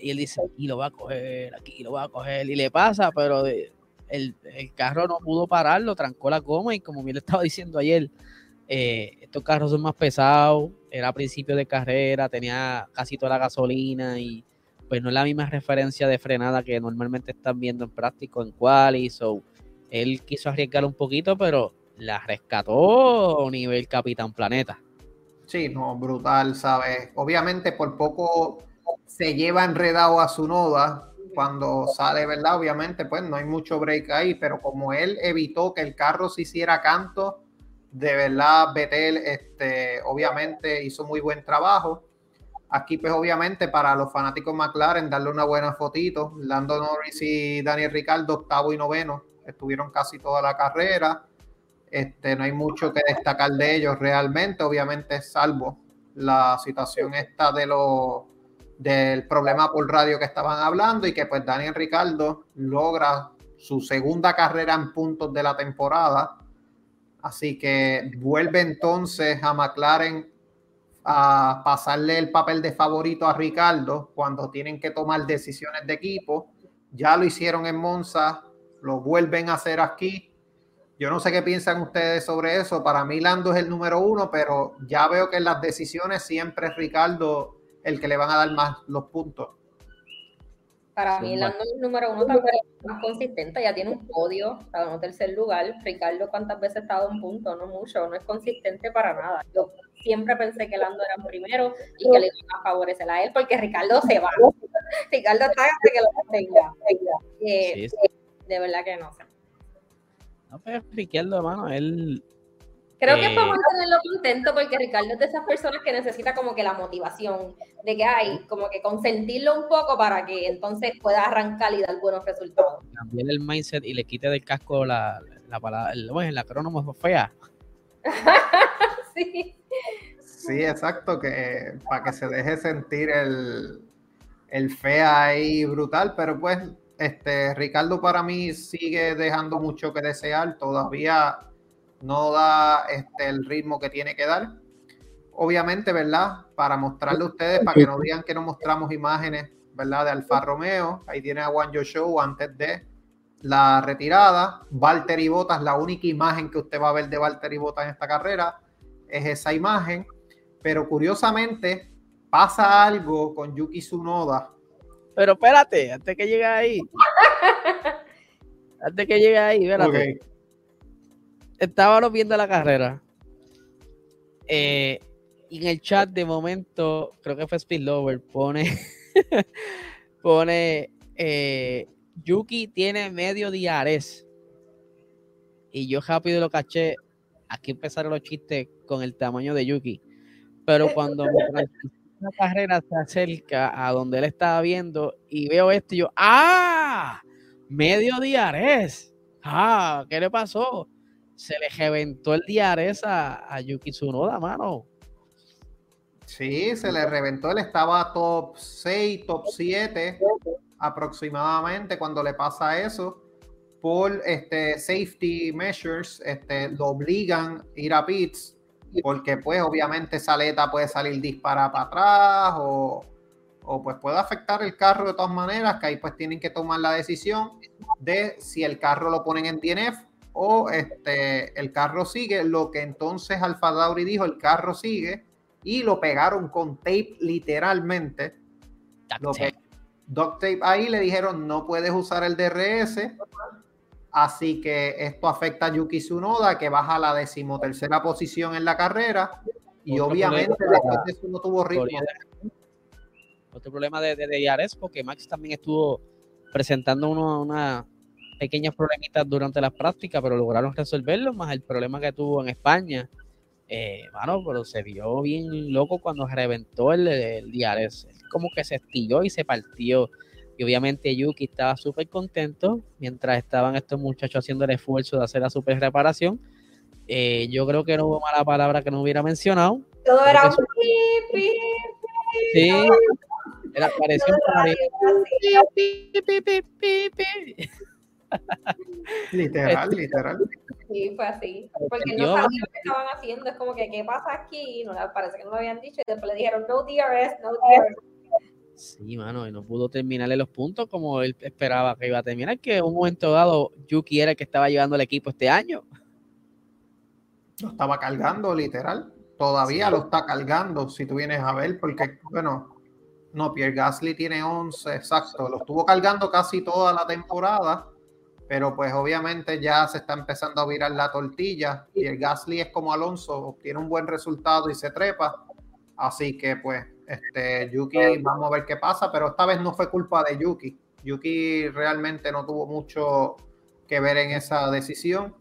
Y él dice, aquí lo va a coger, aquí lo va a coger, y le pasa, pero el, el, carro no pudo pararlo, trancó la goma, y como bien le estaba diciendo ayer, eh, estos carros son más pesados, era principio de carrera, tenía casi toda la gasolina y pues no es la misma referencia de frenada que normalmente están viendo en práctico en quali, so él quiso arriesgar un poquito, pero la rescató nivel Capitán Planeta. Sí, no, brutal, ¿sabes? Obviamente por poco se lleva enredado a su noda cuando sale, ¿verdad? Obviamente, pues no hay mucho break ahí, pero como él evitó que el carro se hiciera canto, de verdad, Betel, este, obviamente hizo muy buen trabajo. Aquí, pues obviamente, para los fanáticos McLaren, darle una buena fotito. Lando Norris y Daniel Ricardo, octavo y noveno, estuvieron casi toda la carrera. Este, no hay mucho que destacar de ellos realmente, obviamente, salvo la situación esta de los del problema por radio que estaban hablando y que pues Daniel Ricardo logra su segunda carrera en puntos de la temporada. Así que vuelve entonces a McLaren a pasarle el papel de favorito a Ricardo cuando tienen que tomar decisiones de equipo. Ya lo hicieron en Monza, lo vuelven a hacer aquí. Yo no sé qué piensan ustedes sobre eso. Para mí Lando es el número uno, pero ya veo que en las decisiones siempre es Ricardo el que le van a dar más los puntos. Para mí, Lando es el número uno también más consistente, ya tiene un podio, está en tercer lugar. Ricardo, ¿cuántas veces ha estado en punto? No mucho, no es consistente para nada. Yo siempre pensé que Lando era el primero y que le iba a favorecer a él porque Ricardo se va. Ricardo está hasta que lo tenga. Eh, de verdad que no sé. No, pero Ricardo, hermano, él Creo que es para eh, mantenerlo contento porque Ricardo es de esas personas que necesita como que la motivación de que hay, como que consentirlo un poco para que entonces pueda arrancar y dar buenos resultados. También el mindset y le quite del casco la, la palabra, bueno, la crónomo fea. sí. Sí, exacto, que para que se deje sentir el, el fea ahí brutal, pero pues este Ricardo para mí sigue dejando mucho que desear, todavía no da este, el ritmo que tiene que dar. Obviamente, ¿verdad? Para mostrarle a ustedes, para que no digan que no mostramos imágenes, ¿verdad? De Alfa Romeo. Ahí tiene a Juan Show antes de la retirada. Valtteri Bottas, la única imagen que usted va a ver de Valtteri Bottas en esta carrera es esa imagen. Pero curiosamente, pasa algo con Yuki Tsunoda. Pero espérate, antes que llegue ahí. antes que llegue ahí, espérate estábamos viendo la carrera. Eh, y en el chat de momento, creo que fue Spillover, pone, pone, eh, Yuki tiene medio diares. Y yo rápido lo caché. Aquí empezaron los chistes con el tamaño de Yuki. Pero cuando la carrera se acerca a donde él estaba viendo y veo esto, y yo, ¡ah! Medio diares. ¡Ah! ¿Qué le pasó? Se le reventó el diares a, a Yuki Tsunoda, mano. Sí, se le reventó. Él estaba top 6, top 7 aproximadamente cuando le pasa eso. Por este, safety measures, este, lo obligan a ir a pits porque pues obviamente esa aleta puede salir dispara para atrás o, o, pues puede afectar el carro de todas maneras, que ahí pues tienen que tomar la decisión de si el carro lo ponen en DNF o este, el carro sigue, lo que entonces Alfa Dauri dijo, el carro sigue, y lo pegaron con tape literalmente. Duct tape. tape ahí le dijeron no puedes usar el DRS, así que esto afecta a Yuki Tsunoda que baja a la decimotercera posición en la carrera y obviamente después de eso no tuvo ritmo. Otro problema de, de, porque Max también estuvo presentando una, pequeños problemitas durante las prácticas, pero lograron resolverlo, más el problema que tuvo en España. Eh, bueno, pero se vio bien loco cuando reventó el, el diares. Como que se estilló y se partió. Y obviamente Yuki estaba súper contento mientras estaban estos muchachos haciendo el esfuerzo de hacer la super reparación. Eh, yo creo que no hubo mala palabra que no hubiera mencionado. Todo era un Sí, era parecido literal, literal. Sí, fue así. Porque no sabían lo que estaban haciendo. Es como que, ¿qué pasa aquí? No, parece que no lo habían dicho. Y después le dijeron, no DRS, no DRS. Sí, mano, y no pudo terminarle los puntos como él esperaba que iba a terminar. Que en un momento dado, Yuki era el que estaba llevando el equipo este año. Lo estaba cargando, literal. Todavía lo está cargando, si tú vienes a ver, porque, bueno, no, Pierre Gasly tiene 11, exacto. Lo estuvo cargando casi toda la temporada pero pues obviamente ya se está empezando a virar la tortilla y el Gasly es como Alonso, obtiene un buen resultado y se trepa, así que pues este Yuki, vamos a ver qué pasa, pero esta vez no fue culpa de Yuki, Yuki realmente no tuvo mucho que ver en esa decisión.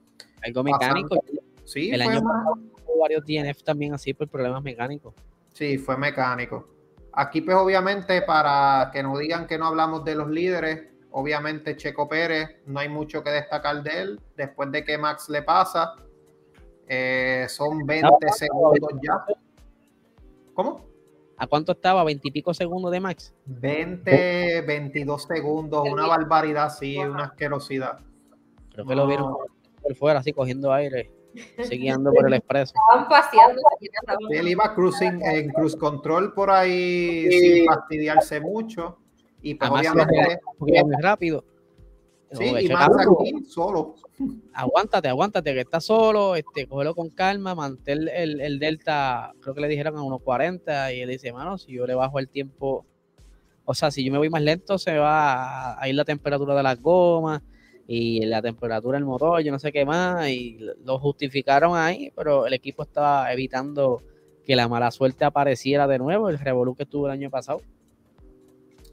Algo mecánico. sí, el año pasado hubo varios DNF también así por problemas mecánicos. Sí, fue mecánico. Aquí pues obviamente para que no digan que no hablamos de los líderes, Obviamente Checo Pérez, no hay mucho que destacar de él. Después de que Max le pasa, eh, son 20 segundos ya. ¿Cómo? ¿A cuánto estaba? ¿20 y pico segundos de Max? 20, 22 segundos, una barbaridad, sí, una asquerosidad. Creo que lo vieron por fuera, así cogiendo aire, siguiendo por el expreso. Estaban paseando. Él iba cruising en cruise control por ahí sin fastidiarse mucho. Y pues obviamente. Muy rápido. Sí, y más aquí, solo. Aguántate, aguántate, que está solo, este, cógelo con calma, mantén el, el, delta, creo que le dijeron a unos 40, y él dice, mano, si yo le bajo el tiempo, o sea, si yo me voy más lento, se va a ir la temperatura de las gomas y la temperatura del motor, yo no sé qué más, y lo justificaron ahí, pero el equipo estaba evitando que la mala suerte apareciera de nuevo, el revolú que estuvo el año pasado.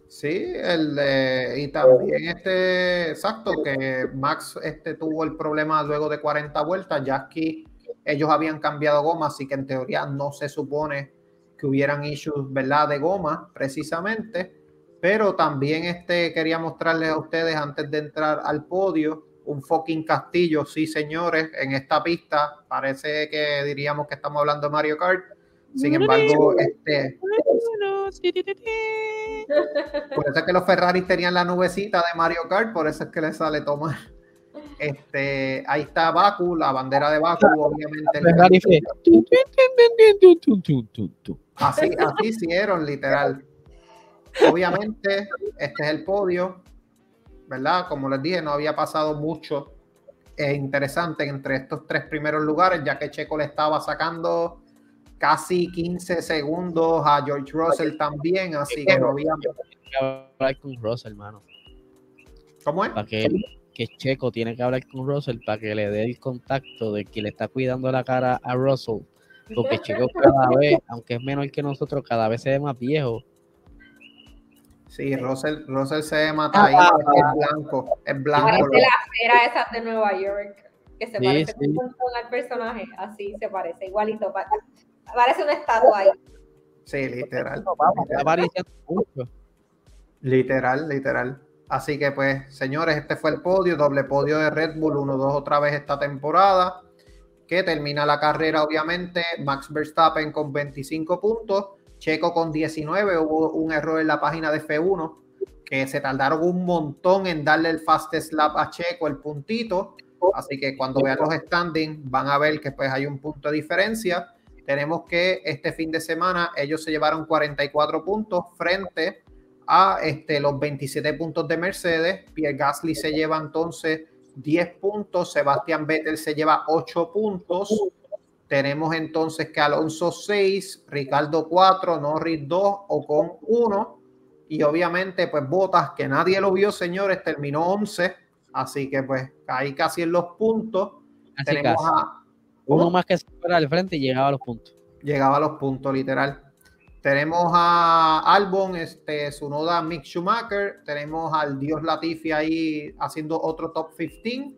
Sí, el de, y también este, exacto, que Max este, tuvo el problema luego de 40 vueltas, ya aquí ellos habían cambiado goma, así que en teoría no se supone que hubieran issues, ¿verdad? De goma, precisamente, pero también este, quería mostrarles a ustedes antes de entrar al podio un fucking castillo, sí señores, en esta pista, parece que diríamos que estamos hablando de Mario Kart, sin embargo, este... Por eso es que los Ferrari tenían la nubecita de Mario Kart, por eso es que le sale tomar. Este, ahí está Baku, la bandera de Baku, obviamente. Así, así hicieron, literal. Obviamente, este es el podio, ¿verdad? Como les dije, no había pasado mucho e interesante entre estos tres primeros lugares, ya que Checo le estaba sacando casi 15 segundos a George Russell también, así que no había... hablar con Russell, hermano. ¿Cómo es? Para que, que Checo tiene que hablar con Russell para que le dé el contacto de que le está cuidando la cara a Russell. Porque Checo cada vez, aunque es menor que nosotros, cada vez se ve más viejo. Sí, Russell, Russell se ve más ahí, es blanco, es blanco. Parece la esfera esa de Nueva York, que se parece un montón al personaje, así se parece, igualito. Parece una estatua ahí. Sí, literal. Literal, literal. Así que pues, señores, este fue el podio, doble podio de Red Bull 1-2 otra vez esta temporada, que termina la carrera obviamente, Max Verstappen con 25 puntos, Checo con 19, hubo un error en la página de F1, que se tardaron un montón en darle el fastest lap a Checo, el puntito, así que cuando vean los standings van a ver que pues hay un punto de diferencia tenemos que este fin de semana ellos se llevaron 44 puntos frente a este, los 27 puntos de Mercedes. Pierre Gasly se lleva entonces 10 puntos, Sebastián Vettel se lleva 8 puntos. Tenemos entonces que Alonso 6, Ricardo 4, Norris 2, con 1. Y obviamente, pues Botas, que nadie lo vio, señores, terminó 11. Así que pues ahí casi en los puntos. Tenemos a uno más que se fuera al frente y llegaba a los puntos. Llegaba a los puntos, literal. Tenemos a Albon, este, su noda Mick Schumacher. Tenemos al Dios Latifi ahí haciendo otro top 15.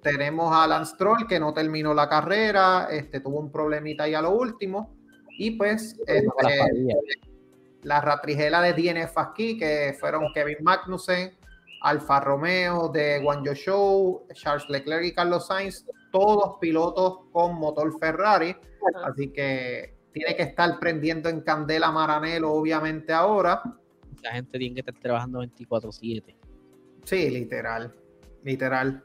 Tenemos a Lance Troll que no terminó la carrera, este, tuvo un problemita ahí a lo último. Y pues este, la ratrigela de DNF aquí, que fueron Kevin Magnussen, Alfa Romeo de Guangzhou Show, Charles Leclerc y Carlos Sainz todos pilotos con motor Ferrari, así que tiene que estar prendiendo en candela Maranelo, obviamente ahora. La gente tiene que estar trabajando 24/7. Sí, literal, literal.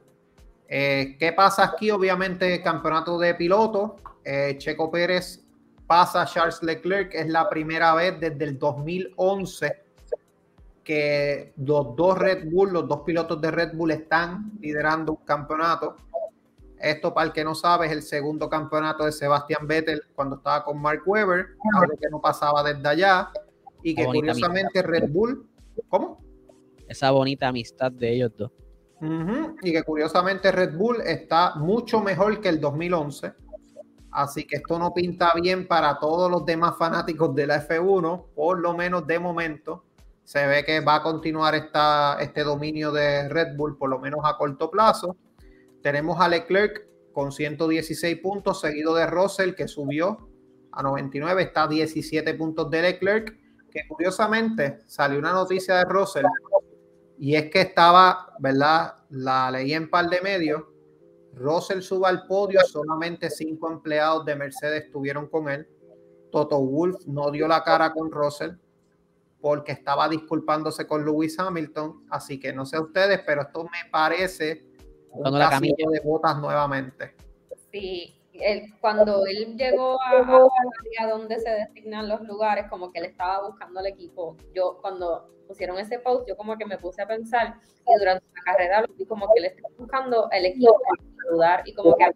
Eh, ¿Qué pasa aquí? Obviamente, campeonato de pilotos. Eh, Checo Pérez pasa a Charles Leclerc, es la primera vez desde el 2011 que los dos Red Bull, los dos pilotos de Red Bull están liderando un campeonato. Esto, para el que no sabe, es el segundo campeonato de Sebastián Vettel cuando estaba con Mark Webber, algo que no pasaba desde allá, y que curiosamente Red Bull, ¿cómo? Esa bonita amistad de ellos dos. Y que curiosamente Red Bull está mucho mejor que el 2011. Así que esto no pinta bien para todos los demás fanáticos de la F1, por lo menos de momento. Se ve que va a continuar esta, este dominio de Red Bull, por lo menos a corto plazo. Tenemos a Leclerc con 116 puntos, seguido de Russell, que subió a 99, está a 17 puntos de Leclerc, que curiosamente salió una noticia de Russell, y es que estaba, ¿verdad? La leí en par de medios. Russell sube al podio, solamente cinco empleados de Mercedes estuvieron con él. Toto Wolf no dio la cara con Russell porque estaba disculpándose con Lewis Hamilton. Así que no sé ustedes, pero esto me parece un la de botas nuevamente. Sí, cuando él llegó a, a, donde se designan los lugares, como que él estaba buscando al equipo. Yo cuando pusieron ese post, yo como que me puse a pensar y durante la carrera lo vi como que él estaba buscando el equipo para saludar y como que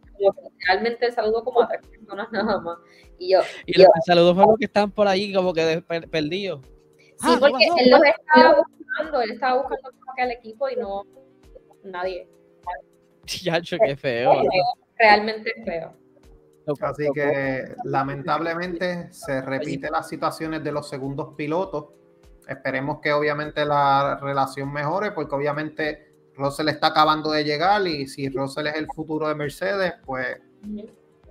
realmente saludó como a tres personas nada más. Y yo. Y los saludos fueron los que están por ahí como que perdidos. Sí, ah, porque él los estaba buscando, él estaba buscando como que al equipo y no nadie. Ya, qué feo. Realmente feo. Así que lamentablemente se repiten las situaciones de los segundos pilotos. Esperemos que obviamente la relación mejore, porque obviamente Russell está acabando de llegar y si Russell es el futuro de Mercedes, pues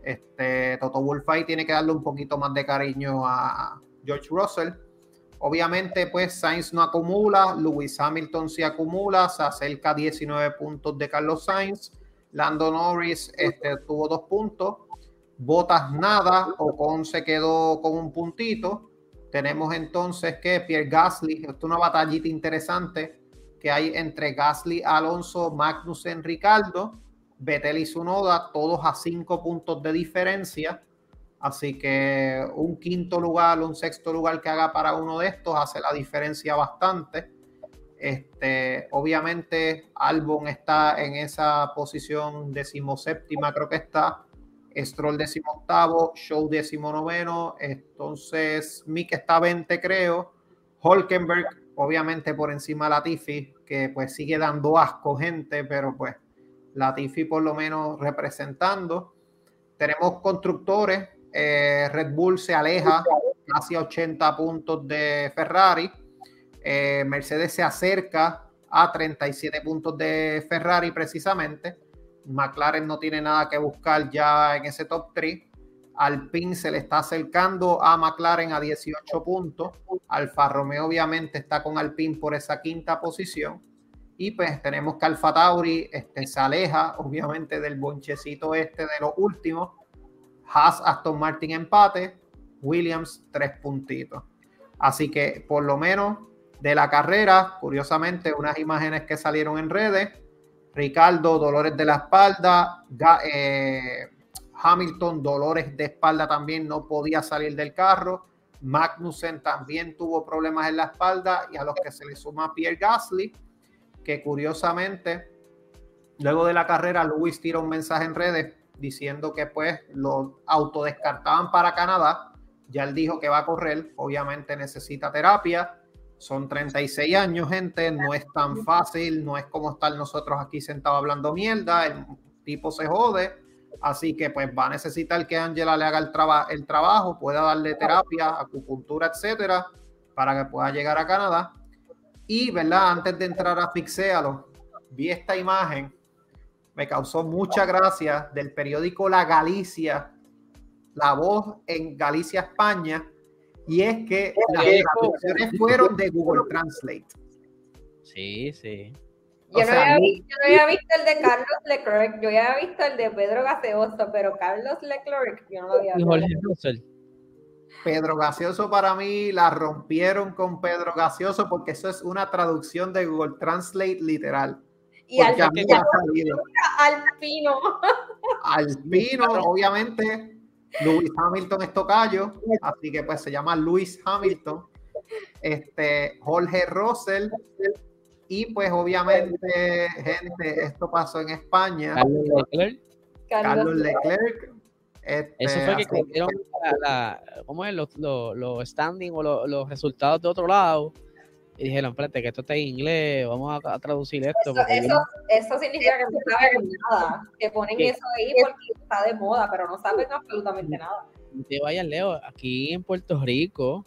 este Toto Wolff tiene que darle un poquito más de cariño a George Russell. Obviamente, pues Sainz no acumula, Lewis Hamilton sí acumula, se acerca a 19 puntos de Carlos Sainz. Lando Norris este, tuvo dos puntos. Botas nada, Ocon se quedó con un puntito. Tenemos entonces que Pierre Gasly, esto es una batallita interesante que hay entre Gasly, Alonso, Magnussen, Ricardo, Vettel y Sunoda, todos a cinco puntos de diferencia. Así que un quinto lugar, un sexto lugar que haga para uno de estos hace la diferencia bastante. Este, obviamente, Albon está en esa posición decimoséptima, creo que está. Stroll decimoctavo, Show decimonoveno, entonces Mick está 20 creo, Holkenberg obviamente por encima de Latifi, que pues sigue dando asco gente, pero pues Latifi por lo menos representando. Tenemos constructores, eh, Red Bull se aleja casi a 80 puntos de Ferrari, eh, Mercedes se acerca a 37 puntos de Ferrari precisamente. McLaren no tiene nada que buscar ya en ese top 3. Alpine se le está acercando a McLaren a 18 puntos. Alfa Romeo obviamente está con Alpine por esa quinta posición. Y pues tenemos que Alfa Tauri este, se aleja obviamente del bonchecito este de los últimos. Haas, Aston Martin empate. Williams tres puntitos. Así que por lo menos de la carrera, curiosamente unas imágenes que salieron en redes Ricardo, dolores de la espalda. Eh, Hamilton, dolores de espalda también, no podía salir del carro. Magnussen también tuvo problemas en la espalda y a los que se le suma Pierre Gasly, que curiosamente, luego de la carrera, Luis tira un mensaje en redes diciendo que pues lo autodescartaban para Canadá. Ya él dijo que va a correr, obviamente necesita terapia son 36 años, gente, no es tan fácil, no es como estar nosotros aquí sentados hablando mierda, el tipo se jode, así que pues va a necesitar que Angela le haga el, el trabajo, pueda darle terapia, acupuntura, etcétera, para que pueda llegar a Canadá. Y, ¿verdad? Antes de entrar a Fixéalo, vi esta imagen, me causó mucha gracia del periódico La Galicia, La Voz en Galicia, España, y es que las traducciones fueron de Google Translate. Sí, sí. Yo, no había, visto, el de Carlos Leclerc, yo había visto el de Pedro Gaseoso, pero Carlos Leclerc yo no lo había visto. Pedro Gaseoso para mí la rompieron con Pedro Gaseoso porque eso es una traducción de Google Translate literal. Y al, Alpino. Alpino, obviamente, Luis Hamilton es tocayo, así que pues se llama Luis Hamilton. Este, Jorge Russell. Y pues obviamente, gente, esto pasó en España. Carlos Leclerc. Carlos Leclerc. Este, Eso fue que cogieron la, ¿cómo es? Los, los, los standings o los, los, resultados de otro lado. Y dijeron, espérate, que esto está en inglés, vamos a, traducir esto. Eso, eso, eso, significa que no saben nada, que ponen eso ahí porque está de moda, pero no saben absolutamente nada. Te vayas, Leo, aquí en Puerto Rico,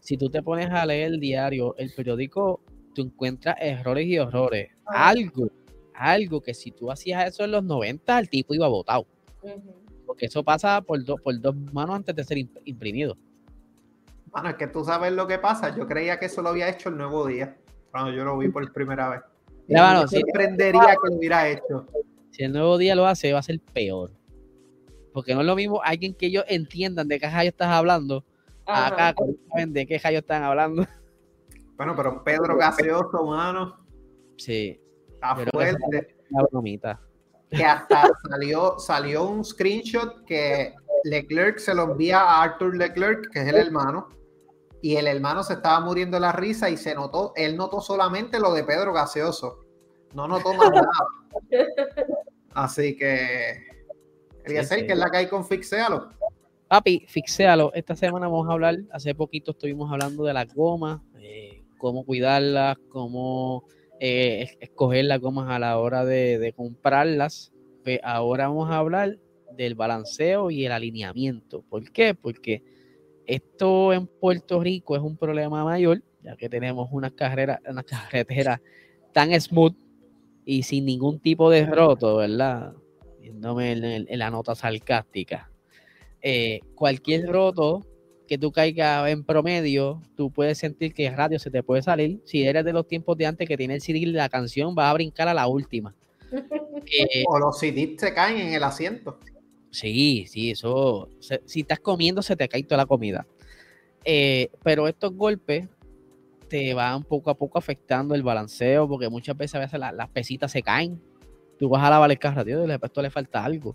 si tú te pones a leer el diario, el periódico, tú encuentras errores y horrores. Algo, algo que si tú hacías eso en los 90, el tipo iba votado. Porque eso pasa por, por dos manos antes de ser imprimido. Bueno, es que tú sabes lo que pasa. Yo creía que eso lo había hecho el nuevo día, cuando yo lo vi por primera vez. Y me sorprendería que lo hubiera hecho. Si el nuevo día lo hace, va a ser peor. Porque no es lo mismo alguien que ellos entiendan de qué jayo estás hablando, acá saben de qué jayo están hablando. Bueno, pero Pedro Gaseoso, mano. Sí. Está fuerte. Que hasta salió, salió un screenshot que Leclerc se lo envía a Arthur Leclerc, que es el hermano, y el hermano se estaba muriendo de la risa y se notó, él notó solamente lo de Pedro Gaseoso, no notó más nada. Así que, quería sí, que es la que hay con Fixéalo. Papi, fixéalo. Esta semana vamos a hablar, hace poquito estuvimos hablando de las gomas, eh, cómo cuidarlas, cómo eh, escoger las gomas a la hora de, de comprarlas. Pues ahora vamos a hablar del balanceo y el alineamiento. ¿Por qué? Porque esto en Puerto Rico es un problema mayor, ya que tenemos una carrera, una carretera tan smooth y sin ningún tipo de roto, ¿verdad? Viéndome en, la nota sarcástica. Eh, cualquier roto que tú caigas en promedio, tú puedes sentir que el radio se te puede salir. Si eres de los tiempos de antes que tiene el CD la canción, va a brincar a la última. Eh, o los CDs se caen en el asiento. Sí, sí, eso. si estás comiendo, se te cae toda la comida. Eh, pero estos golpes te van poco a poco afectando el balanceo, porque muchas veces a veces las pesitas se caen. Tú vas a lavar el carro, tío, y después le falta algo.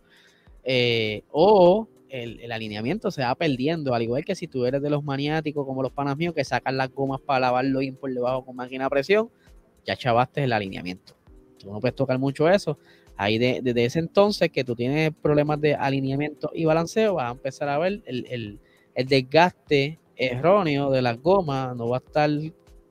Eh, o el, alineamiento se va perdiendo, al igual que si tú eres de los maniáticos como los panas míos que sacan las gomas para lavarlo y por debajo con máquina de presión, ya chavaste el alineamiento. Tú no puedes tocar mucho eso. Ahí desde ese entonces que tú tienes problemas de alineamiento y balanceo, vas a empezar a ver el, desgaste erróneo de las gomas, no va a estar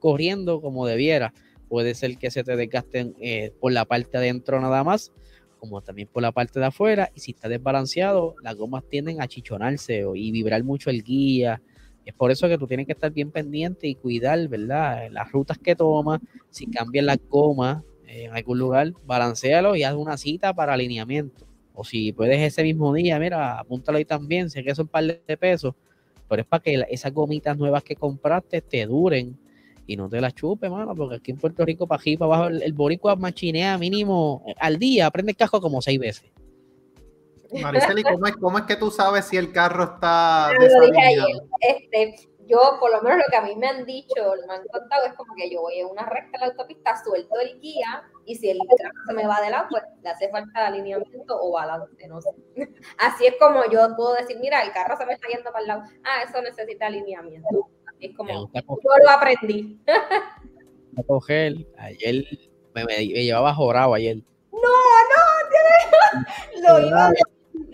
corriendo como debiera. Puede ser que se te desgasten eh, por la parte adentro nada más, como también por la parte de afuera. Y si está desbalanceado, las gomas tienden a chichonarse y vibrar mucho el guía. Es por eso que tú tienes que estar bien pendiente y cuidar, ¿verdad? Las rutas que tomas, si cambian las gomas, en algún lugar, balancealo y haz una cita para alineamiento. O si puedes ese mismo día, mira, apúntalo ahí también, sé que son un par de pesos, pero es para que esas gomitas nuevas que compraste te duren y no te las chupe, mano, porque aquí en Puerto Rico, para aquí, para abajo, el, boricua machinea mínimo al día, prende el casco como seis veces. Mariceli, ¿cómo es, ¿cómo es que tú sabes si el carro está desalineado? Este, yo, por lo menos lo que a mí me han dicho, me han contado, es como que yo voy en una recta de la autopista, suelto el guía, y si el carro se me va de lado, pues le hace falta alineamiento o balance, no sé. Así es como yo puedo decir, mira, el carro se me está yendo para el lado, ah, eso necesita alineamiento. Así es como, yo lo aprendí. a coger, ayer me, me, llevaba jorado ayer. No, no, lo iba a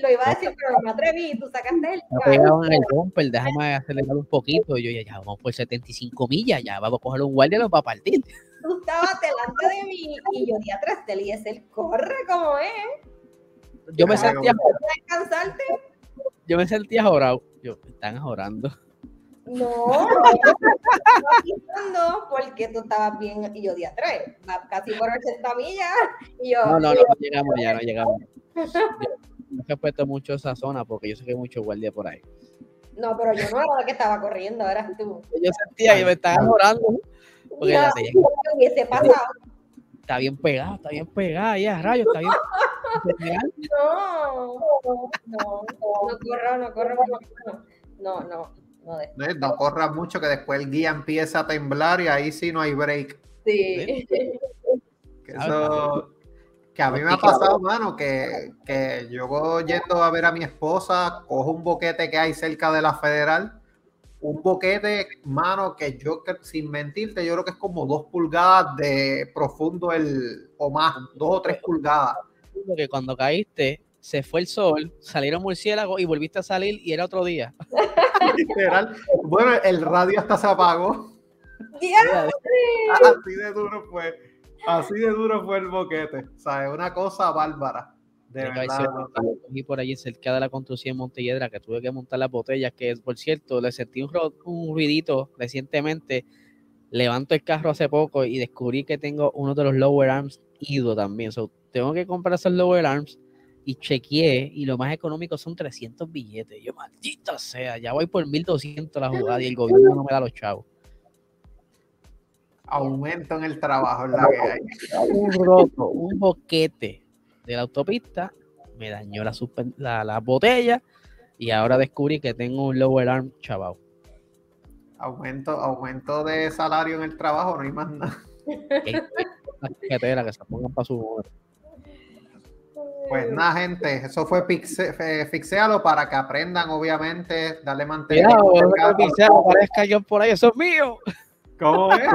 lo iba a decir, pero no me atreví, tú sacaste el carro. en el bumper, déjame acelerar un poquito. Y yo ya, vamos por 75 millas, ya vamos a coger un guardia y lo va a partir. Tú estabas delante de mí y yo di atrás de él y es el corre como es. Yo me sentía. descansarte? Yo me sentía jorado. Yo, me están jorando. No, no, porque tú estabas bien y yo di atrás, casi por 80 millas. Y yo, no, no, no, no llegamos ya, no llegamos. no respeto mucho esa zona porque yo sé que hay mucho guardia por ahí. No, pero yo no era la que estaba corriendo, eras tú. Yo sentía que me estaba morando. Porque no, hubiese pasado. Está bien pegado, está bien pegado, ya, rayos, está bien. no, no, no, no corro, no corro, no, no, no. No, no corras mucho que después el guía empieza a temblar y ahí sí no hay break. Sí. eso, que a mí me ha pasado, mano, que, que yo yendo a ver a mi esposa, cojo un boquete que hay cerca de la federal, un boquete, mano, que yo, sin mentirte, yo creo que es como dos pulgadas de profundo el, o más, dos o tres pulgadas. Porque cuando caíste, se fue el sol, salieron murciélagos y volviste a salir y era otro día. Literal. Bueno, el radio hasta se apagó. Así de duro fue. Así de duro fue el boquete. O sea, es una cosa bárbara. De verdad. Y por allí cerca de la construcción de Montelledra que tuve que montar las botellas, que por cierto, le sentí un, un ruidito recientemente. Levanto el carro hace poco y descubrí que tengo uno de los lower arms ido también. tengo que comprar esos lower arms y chequeé y lo más económico son 300 billetes. Yo, maldita sea, ya voy por 1200 la jugada y el gobierno no me da los chavos. Aumento en el trabajo, la que hay. Un roto, un boquete de la autopista me dañó la, la, botella y ahora descubrí que tengo un lower arm chaval. Aumento, aumento de salario en el trabajo, no hay más nada. que se pongan para su pues nada, gente, eso fue pixe, fixealo para que aprendan, obviamente, darle mantenimiento. Que aparezca alguien por ahí, eso es mío. ¿Cómo es?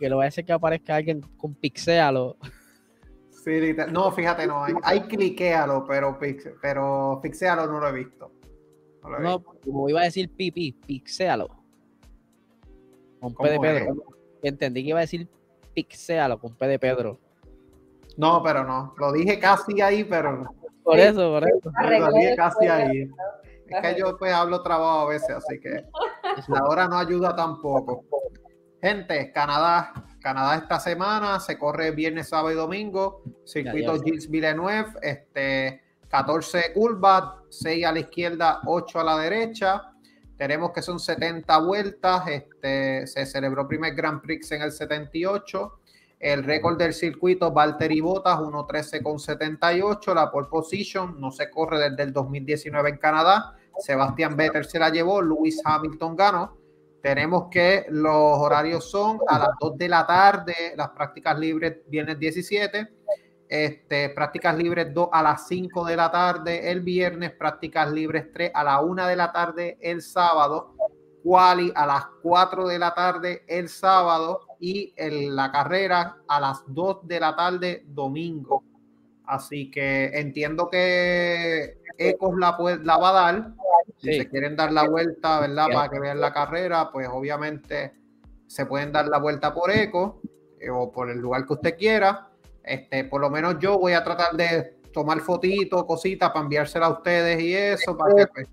Que lo va a hacer que aparezca alguien con pixealo. Sí, no, fíjate, no, hay, hay cliquealo, pero, pero fixealo no lo he visto. No, como iba a decir pipi, pixealo. Con P de Pedro. Entendí que iba a decir pixealo con P de Pedro. No, pero no. Lo dije casi ahí, pero. Por eso, por eso. Lo dije casi ahí. Es que yo pues hablo trabajo a veces, así que la hora no ayuda tampoco. Gente, Canadá, Canadá esta semana se corre viernes, sábado y domingo. Circuito Gilles Villeneuve, este, 14 curvas, 6 a la izquierda, 8 a la derecha. Tenemos que son 70 vueltas. Este, se celebró primer Grand Prix en el 78. El récord del circuito, Valtteri Bottas, 1.13.78. La pole position no se corre desde el 2019 en Canadá. Sebastián Vettel se la llevó. Lewis Hamilton ganó. Tenemos que los horarios son a las 2 de la tarde, las prácticas libres viernes 17. Este, prácticas libres 2 a las 5 de la tarde el viernes, prácticas libres 3 a la 1 de la tarde el sábado, quali a las 4 de la tarde el sábado y en la carrera a las 2 de la tarde domingo. Así que entiendo que Ecos la, la va a dar. Si se quieren dar la vuelta, ¿verdad? Para que vean la carrera, pues obviamente se pueden dar la vuelta por Eco eh, o por el lugar que usted quiera. Este, por lo menos yo voy a tratar de tomar fotitos, cositas para enviársela a ustedes y eso, para que pues,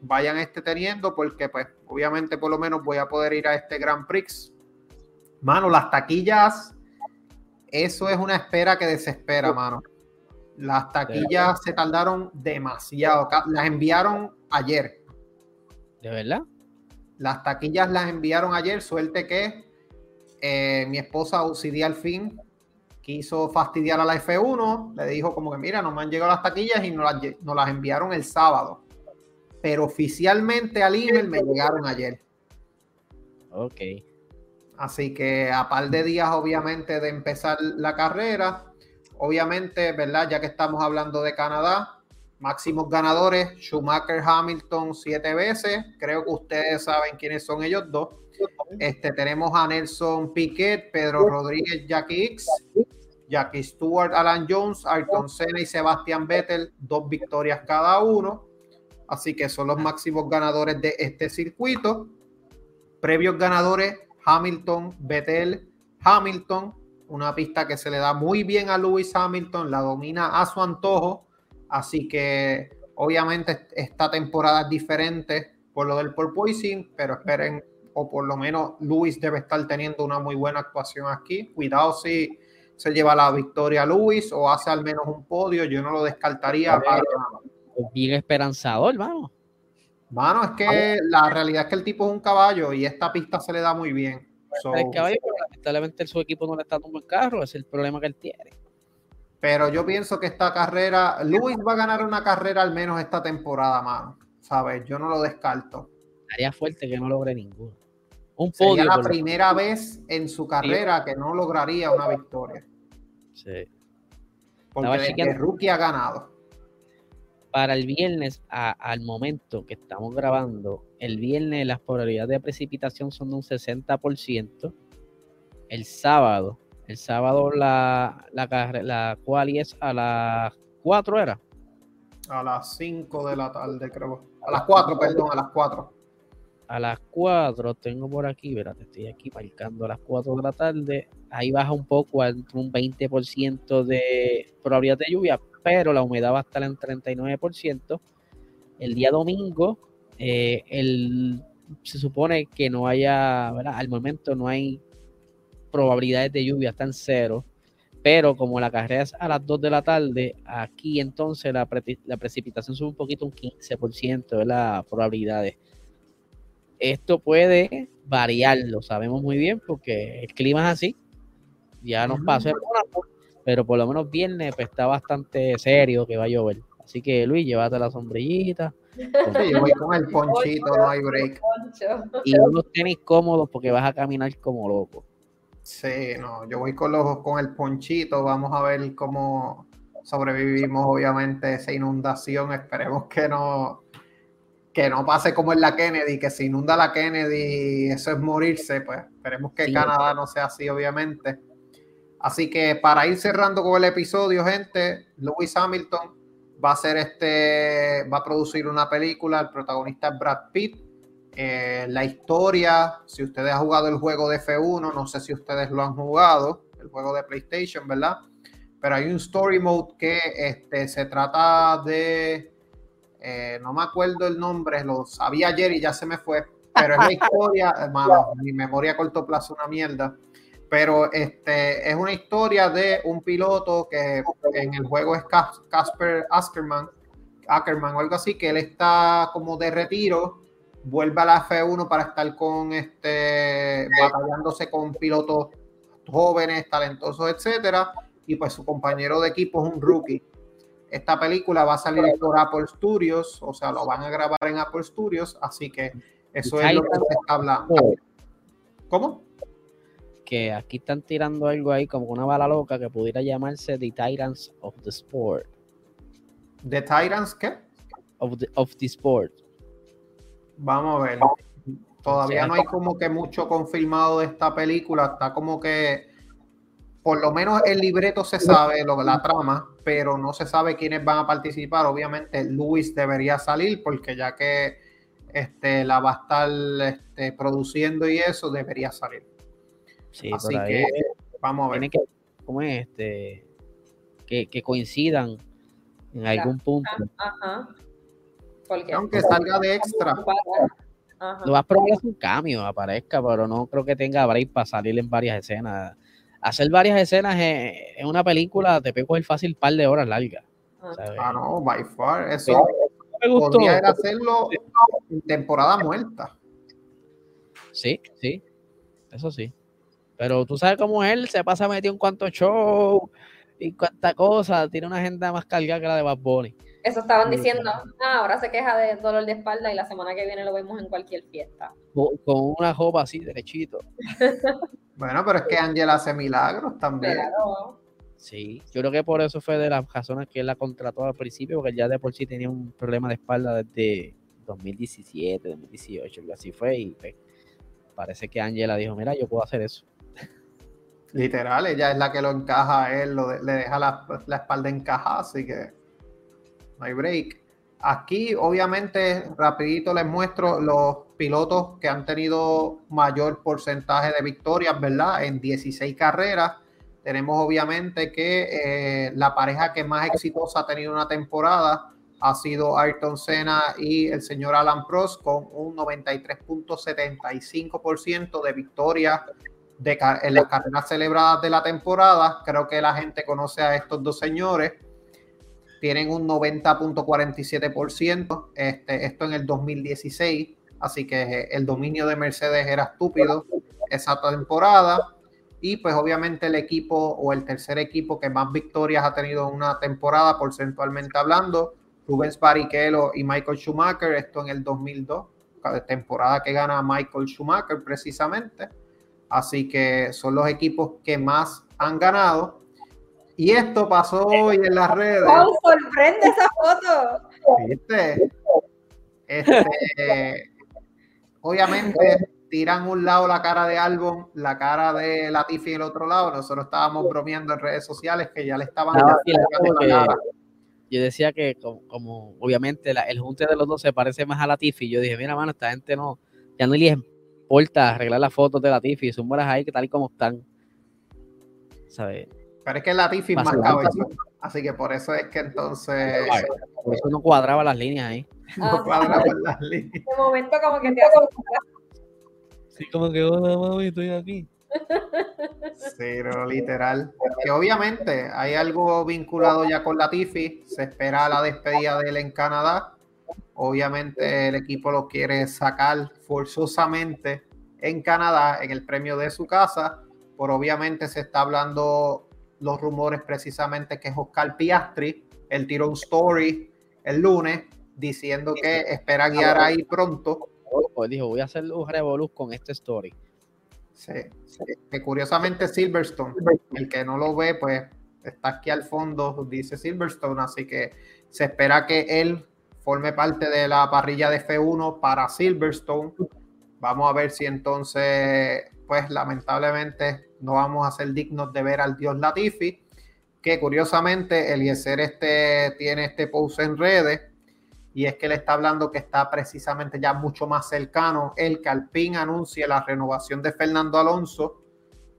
vayan este teniendo, porque pues obviamente por lo menos voy a poder ir a este Grand Prix Mano, las taquillas, eso es una espera que desespera, mano. Las taquillas se tardaron demasiado. Las enviaron ayer. ¿De verdad? Las taquillas las enviaron ayer. Suerte que eh, mi esposa OCD al fin quiso fastidiar a la F1. Le dijo como que, mira, no me han llegado las taquillas y nos las, nos las enviaron el sábado. Pero oficialmente al email me llegaron ayer. Ok. Así que a par de días, obviamente, de empezar la carrera, obviamente, ¿verdad? Ya que estamos hablando de Canadá, máximos ganadores, Schumacher, Hamilton, siete veces. Creo que ustedes saben quiénes son ellos dos. Este, tenemos a Nelson Piquet, Pedro Rodríguez, Jackie X, Jackie Stewart, Alan Jones, Ayrton Senna y Sebastián Vettel, dos victorias cada uno. Así que son los máximos ganadores de este circuito. Previos ganadores, Hamilton, Vettel, Hamilton, una pista que se le da muy bien a Lewis Hamilton, la domina a su antojo, así que obviamente esta temporada es diferente por lo del porpoising, pero esperen, o por lo menos Lewis debe estar teniendo una muy buena actuación aquí. Cuidado si se lleva la victoria Lewis o hace al menos un podio, yo no lo descartaría. Bien esperanzador, vamos. Mano, es que la realidad es que el tipo es un caballo y esta pista se le da muy bien. el caballo, pero lamentablemente su equipo no le está dando el carro, es el problema que él tiene. Pero yo pienso que esta carrera, Luis va a ganar una carrera al menos esta temporada, mano. ¿Sabes? Yo no lo descarto. Estaría fuerte que no logre ninguno. Un Sería la primera vez en su carrera que no lograría una victoria. Sí. Porque el rookie ha ganado para el viernes, al momento que estamos grabando, el viernes las probabilidades de precipitación son de un 60%. El sábado, el sábado la, la, la cual es a las 4 era. A las 5 de la tarde, creo. A las 4, perdón, a las 4. a las 4, tengo por aquí, te estoy aquí marcando a las 4 de la tarde, ahí baja un poco a un 20% de probabilidad de lluvia, pero la humedad va a estar en 39%. El día domingo, eh, el, se supone que no haya, al momento no hay probabilidades de lluvia, están cero, pero como la carrera es a las 2 de la tarde, aquí entonces la, la precipitación sube un poquito, un 15% de las probabilidades. Esto puede variar, lo sabemos muy bien porque el clima es así. Ya nos pasó en pero por lo menos viernes pues, está bastante serio que va a llover. Así que Luis, llévate la sombrillita. yo voy con el ponchito, no hay break. Y unos tenis cómodos porque vas a caminar como loco. Sí, no, yo voy con los con el ponchito, vamos a ver cómo sobrevivimos obviamente esa inundación, esperemos que no que no pase como en la Kennedy, que se inunda la Kennedy, eso es morirse, pues esperemos que Canadá no sea así, obviamente. Así que para ir cerrando con el episodio, gente, Lewis Hamilton va a hacer este, va a producir una película, el protagonista es Brad Pitt. Eh, la historia, si ustedes han jugado el juego de F1, no sé si ustedes lo han jugado, el juego de PlayStation, ¿verdad? Pero hay un story mode que este, se trata de eh, no me acuerdo el nombre, lo sabía ayer y ya se me fue, pero es la historia, hermano, mi memoria a corto plazo una mierda, pero este, es una historia de un piloto que en el juego es Casper Ackerman, Ackerman o algo así, que él está como de retiro, vuelve a la F1 para estar con este, batallándose con pilotos jóvenes, talentosos, etcétera, y pues su compañero de equipo es un rookie esta película va a salir por Apple Studios, o sea, lo van a grabar en Apple Studios, así que eso es lo que se está hablando. ¿Cómo? Que aquí están tirando algo ahí como una bala loca que pudiera llamarse The Titans of the Sport. ¿The Titans qué? Of the, of the Sport. Vamos a ver. Todavía no hay como que mucho confirmado de esta película. Está como que por lo menos el libreto se sabe, lo, la trama, pero no se sabe quiénes van a participar. Obviamente, Luis debería salir porque ya que este, la va a estar este, produciendo y eso, debería salir. Sí, Así que vamos a ver. que, ¿cómo es? Este, que, coincidan en algún punto. Ajá. Aunque salga de extra. Lo vas a probar es un cambio, aparezca, pero no creo que tenga break para salir en varias escenas hacer varias escenas en, una película te puede coger fácil un par de horas largas. Ah, ah no, by far. Eso me gustó. podría hacerlo en temporada muerta. Sí, sí. Eso sí. Pero tú sabes cómo él se pasa metido en cuanto show y cuánta cosa. Tiene una agenda más cargada que la de Bad Bunny. Eso estaban diciendo. Ah, ahora se queja de dolor de espalda y la semana que viene lo vemos en cualquier fiesta. Con, una jopa así, derechito. Bueno, pero es que Angela hace milagros también. Sí, yo creo que por eso fue de las razones que él la contrató al principio, porque ya de por sí tenía un problema de espalda desde 2017, 2018, y así fue, y pues, parece que Angela dijo, mira, yo puedo hacer eso. Literal, ella es la que lo encaja a él, le deja la, la espalda encajada, así que no hay break. Aquí, obviamente, rapidito les muestro los pilotos que han tenido mayor porcentaje de victorias, ¿verdad? En 16 carreras. Tenemos obviamente que eh, la pareja que más exitosa ha tenido una temporada ha sido Ayrton Senna y el señor Alan Prost con un 93.75% de victorias de, en las carreras celebradas de la temporada. Creo que la gente conoce a estos dos señores tienen un 90.47%, este, esto en el 2016, así que el dominio de Mercedes era estúpido esa temporada. Y pues obviamente el equipo o el tercer equipo que más victorias ha tenido en una temporada, porcentualmente hablando, Rubens Barrichello y Michael Schumacher, esto en el 2002, temporada que gana Michael Schumacher precisamente. Así que son los equipos que más han ganado. Y esto pasó hoy en las redes. ¡Wow! Sorprende esa foto. ¿Viste? Este, obviamente tiran un lado la cara de Albon, la cara de Latifi el otro lado. Nosotros estábamos bromeando en redes sociales que ya le estaban Yo decía que como, obviamente el junte de los dos se parece más a Latifi, yo dije, mira, mano, esta gente no, ya no les importa arreglar las fotos de la Tiffy, son buenas ahí que tal y como están. ¿Sabes? Pero es que la Tiffy es más cabeza. Así que por eso es que entonces. Por eso no cuadraba las líneas ahí. No cuadraba las líneas. De momento, como que te hago. Sí, como que, hola mami, estoy aquí. Sí, no, literal. Que obviamente hay algo vinculado ya con la Tiffy. Se espera la despedida de él en Canadá. Obviamente el equipo lo quiere sacar forzosamente en Canadá en el premio de su casa. Por obviamente se está hablando los rumores precisamente que es Oscar Piastri. Él tiró un story el lunes diciendo que espera guiar ahí pronto. Pues dijo, voy a hacer un revoluz con este story. Sí, Que curiosamente Silverstone, el que no lo ve, pues está aquí al fondo, dice Silverstone, así que se espera que él forme parte de la parrilla de F1 para Silverstone. Vamos a ver si entonces, pues lamentablemente no vamos a ser dignos de ver al dios Latifi, que curiosamente Eliezer este tiene este post en redes y es que le está hablando que está precisamente ya mucho más cercano el que Alpine anuncie la renovación de Fernando Alonso.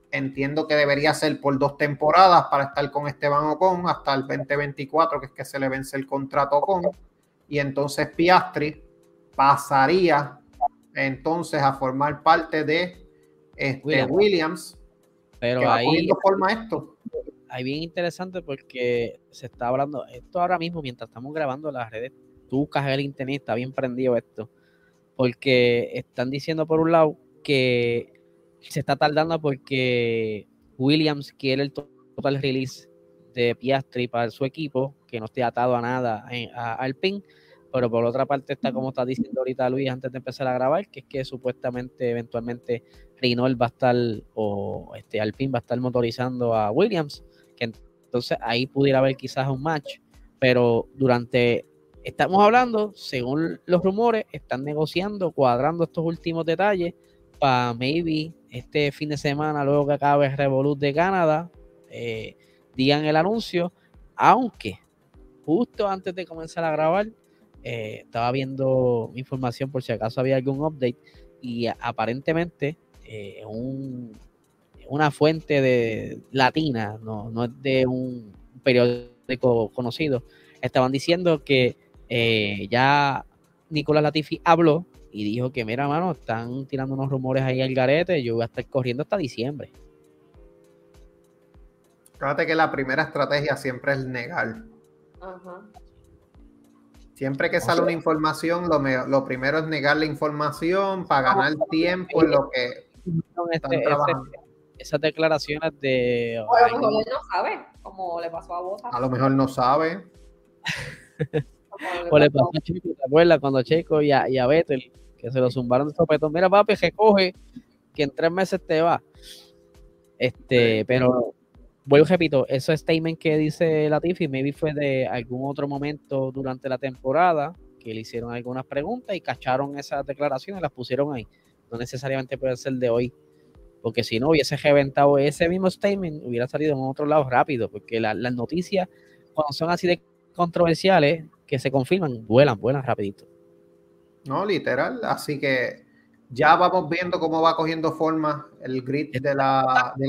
Entiendo que debería ser por dos temporadas para estar con Esteban Ocon hasta el 2024, que es que se le vence el contrato Ocon. Y entonces Piastri pasaría entonces a formar parte de este Williams. Pero ahí forma esto. Ahí bien interesante porque se está hablando, esto ahora mismo mientras estamos grabando las redes tú buscas el internet, está bien prendido esto, porque están diciendo por un lado que se está tardando porque Williams quiere el total release de Piastri para su equipo, que no esté atado a nada al pin, pero por otra parte está como está diciendo ahorita Luis antes de empezar a grabar, que es que supuestamente eventualmente Renault va a estar o este Alpine va a estar motorizando a Williams, que entonces ahí pudiera haber quizás un match, pero durante Estamos hablando, según los rumores, están negociando, cuadrando estos últimos detalles para maybe este fin de semana, luego que acabe el Revolut de Canadá, eh, digan el anuncio, aunque justo antes de comenzar a grabar, eh, estaba viendo información por si acaso había algún update y aparentemente eh, una fuente de latina, no, no es de un periódico conocido, estaban diciendo que eh, ya Nicolás Latifi habló y dijo que, mira, mano, están tirando unos rumores ahí al garete, yo voy a estar corriendo hasta diciembre. Fíjate que la primera estrategia siempre es negar. Siempre que sale una información, lo, primero es negar la información para ganar tiempo en lo que están este, trabajando. esas declaraciones de... O a lo mejor él no sabe, como le pasó a vos. A lo mejor no sabe. O le pasó a Chico, ¿te acuerdas? Cuando Checo y a, y a Vettel, que se lo zumbaron de sopetón. Mira, papi, recoge, que en tres meses te va. Este, pero vuelvo repito, ese statement que dice Latifi, maybe fue de algún otro momento durante la temporada que le hicieron algunas preguntas y cacharon esas declaraciones y las pusieron ahí. No necesariamente puede ser de hoy, porque si no hubiese reventado ese mismo statement, hubiera salido en otro lado rápido, porque las noticias, cuando son así de controversiales, que se confirman, vuelan, vuelan rapidito. No, literal. Así que ya vamos viendo cómo va cogiendo forma el grid del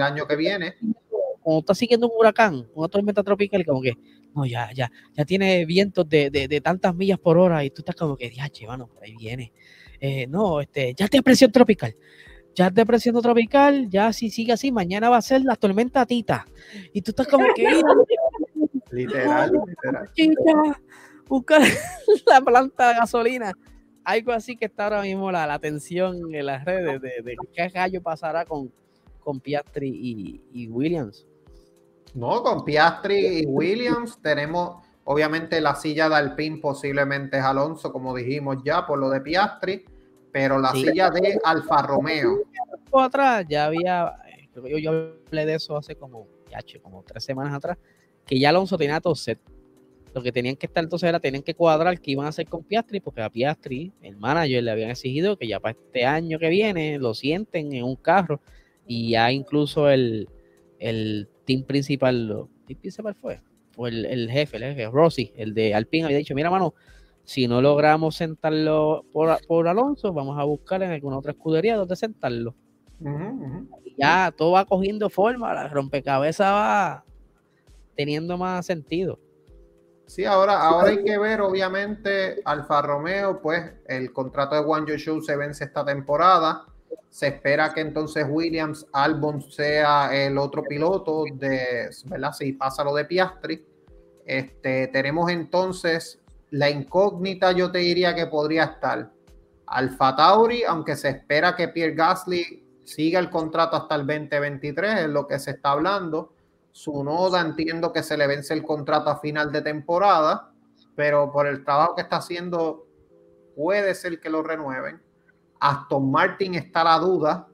año que viene. Cuando está siguiendo un huracán, una tormenta tropical, como que, no, ya, ya, ya tiene vientos de, de, tantas millas por hora y tú estás como que, ya, bueno, por ahí viene. Eh, no, este, ya te presión tropical. Ya te presión tropical, ya si sigue así, mañana va a ser la tormenta Tita. Y tú estás como que, literal, literal buscar la planta de gasolina. Algo así que está ahora mismo la, la tensión en las redes de, qué gallo pasará con, con Piastri y, Williams. No, con Piastri y Williams tenemos obviamente la silla de Alpine posiblemente es Alonso, como dijimos ya, por lo de Piastri, pero la silla de Alfa Romeo. Atrás ya había, yo, yo hablé de eso hace como tres semanas atrás, que ya Alonso tenía todo set lo que tenían que estar entonces era, tenían que cuadrar qué iban a hacer con Piastri, porque a Piastri, el manager, le habían exigido que ya para este año que viene lo sienten en un carro y ya incluso el, el team principal, ¿el team principal fue? O el, jefe, el jefe, Rossi, el de Alpine, había dicho, mira, mano, Si no logramos sentarlo por, Alonso, vamos a buscar en alguna otra escudería donde sentarlo. ya todo va cogiendo forma, la rompecabezas va teniendo más sentido. Sí, ahora, ahora hay que ver, obviamente, Alfa Romeo, pues el contrato de Juan Show se vence esta temporada. Se espera que entonces Williams Albon sea el otro piloto de. Si pasa lo de Piastri. Este, tenemos entonces la incógnita, yo te diría que podría estar Alfa Tauri, aunque se espera que Pierre Gasly siga el contrato hasta el 2023, es lo que se está hablando. Su noda entiendo que se le vence el contrato a final de temporada, pero por el trabajo que está haciendo puede ser que lo renueven. Aston Martin está la duda,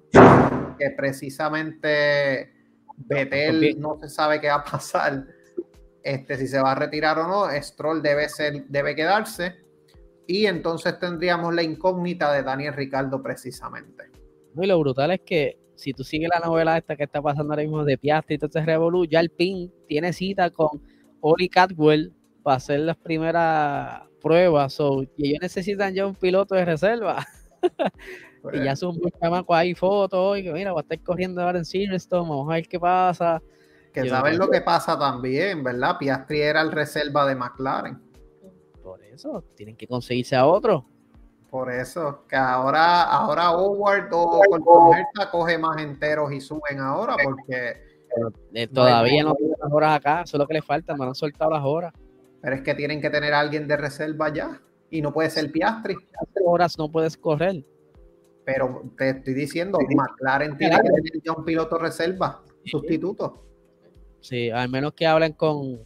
que precisamente Betel no se sabe qué va a pasar, este, si se va a retirar o no. Stroll debe, ser, debe quedarse. Y entonces tendríamos la incógnita de Daniel Ricardo precisamente. Y lo brutal es que si tú sigues la novela esta que está pasando ahora mismo de Piastri y todo este Revolu, ya el PIN tiene cita con Oli Catwell para hacer las primeras pruebas. y ellos necesitan ya un piloto de reserva. y ya son muy chamacos ahí fotos y que mira, va a estar corriendo ahora en Silverstone, vamos a ver qué pasa. Que saben lo que pasa también, ¿verdad? Piastri era el reserva de McLaren. Por eso, tienen que conseguirse a otro. Por eso, que ahora, ahora Howard o Coltonherta coge más enteros y suben ahora porque... Eh, todavía no, tienen las horas acá, eso es lo que le falta, no han soltado las horas. Pero es que tienen que tener a alguien de reserva ya y no puede ser Piastri. horas no puedes correr. Pero te estoy diciendo, McLaren tiene que tener ya un piloto reserva, sustituto. Sí, al menos que hablen con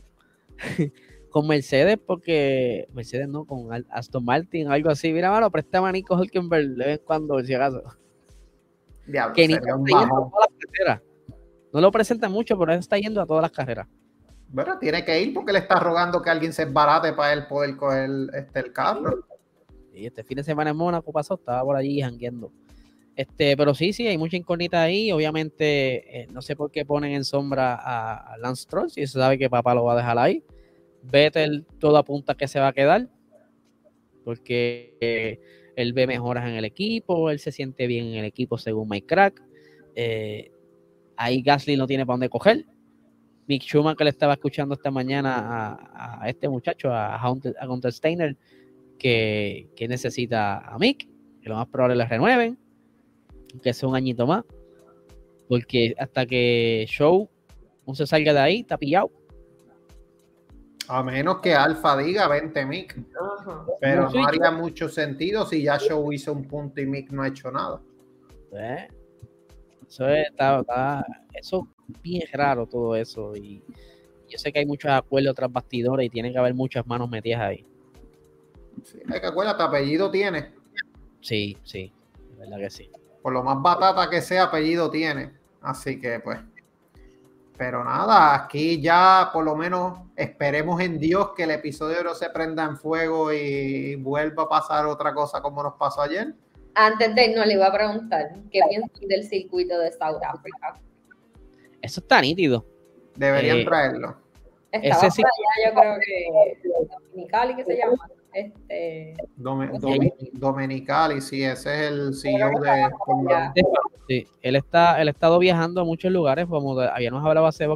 con Mercedes, porque Mercedes no, con Aston Martin, algo así. Mira, mano, presta a Nico Hulkenberg de vez en cuando, si acaso. Diablo, que Nico está yendo a todas las carreras. No lo presenta mucho, pero está yendo a todas las carreras. Bueno, tiene que ir porque le está rogando que alguien se barate para él poder coger este, el carro. Y este fin de semana en Mónaco pasó, estaba por allí jangueando. Este, pero sí, sí, hay mucha incógnita ahí. Obviamente, eh, no sé por qué ponen en sombra a, Lance Stroll, si se sabe que papá lo va a dejar ahí. Vettel todo apunta que se va a quedar, porque eh, él ve mejoras en el equipo, él se siente bien en el equipo según Mike Crack. Eh, ahí Gasly no tiene para dónde coger. Mick Schumacher le estaba escuchando esta mañana a, este muchacho, a Hunter, Steiner, que, necesita a Mick, que lo más probable le renueven, que sea un añito más, porque hasta que Show no se salga de ahí, está pillado. A menos que Alfa diga 20 Mick. Pero no haría mucho sentido si ya Show hizo un punto y Mick no ha hecho nada. Eh, eso es, está, eso bien raro todo eso. Y yo sé que hay muchos acuerdos tras bastidores y tiene que haber muchas manos metidas ahí. Sí, hay que acuérdate, apellido tiene. Sí, sí, es verdad que sí. Por lo más batata que sea, apellido tiene. Así que pues. Pero nada, aquí ya por lo menos esperemos en Dios que el episodio no se prenda en fuego y vuelva a pasar otra cosa como nos pasó ayer. Antes de no le iba a preguntar, ¿qué piensas del circuito de South Africa? Eso está nítido. Deberían eh, traerlo. Estaba ese allá, yo creo que Dominicali, que se llama. Este, Dominicali, sí, ese es el CEO de Sí, él está, él ha estado viajando a muchos lugares, como habíamos hablado hace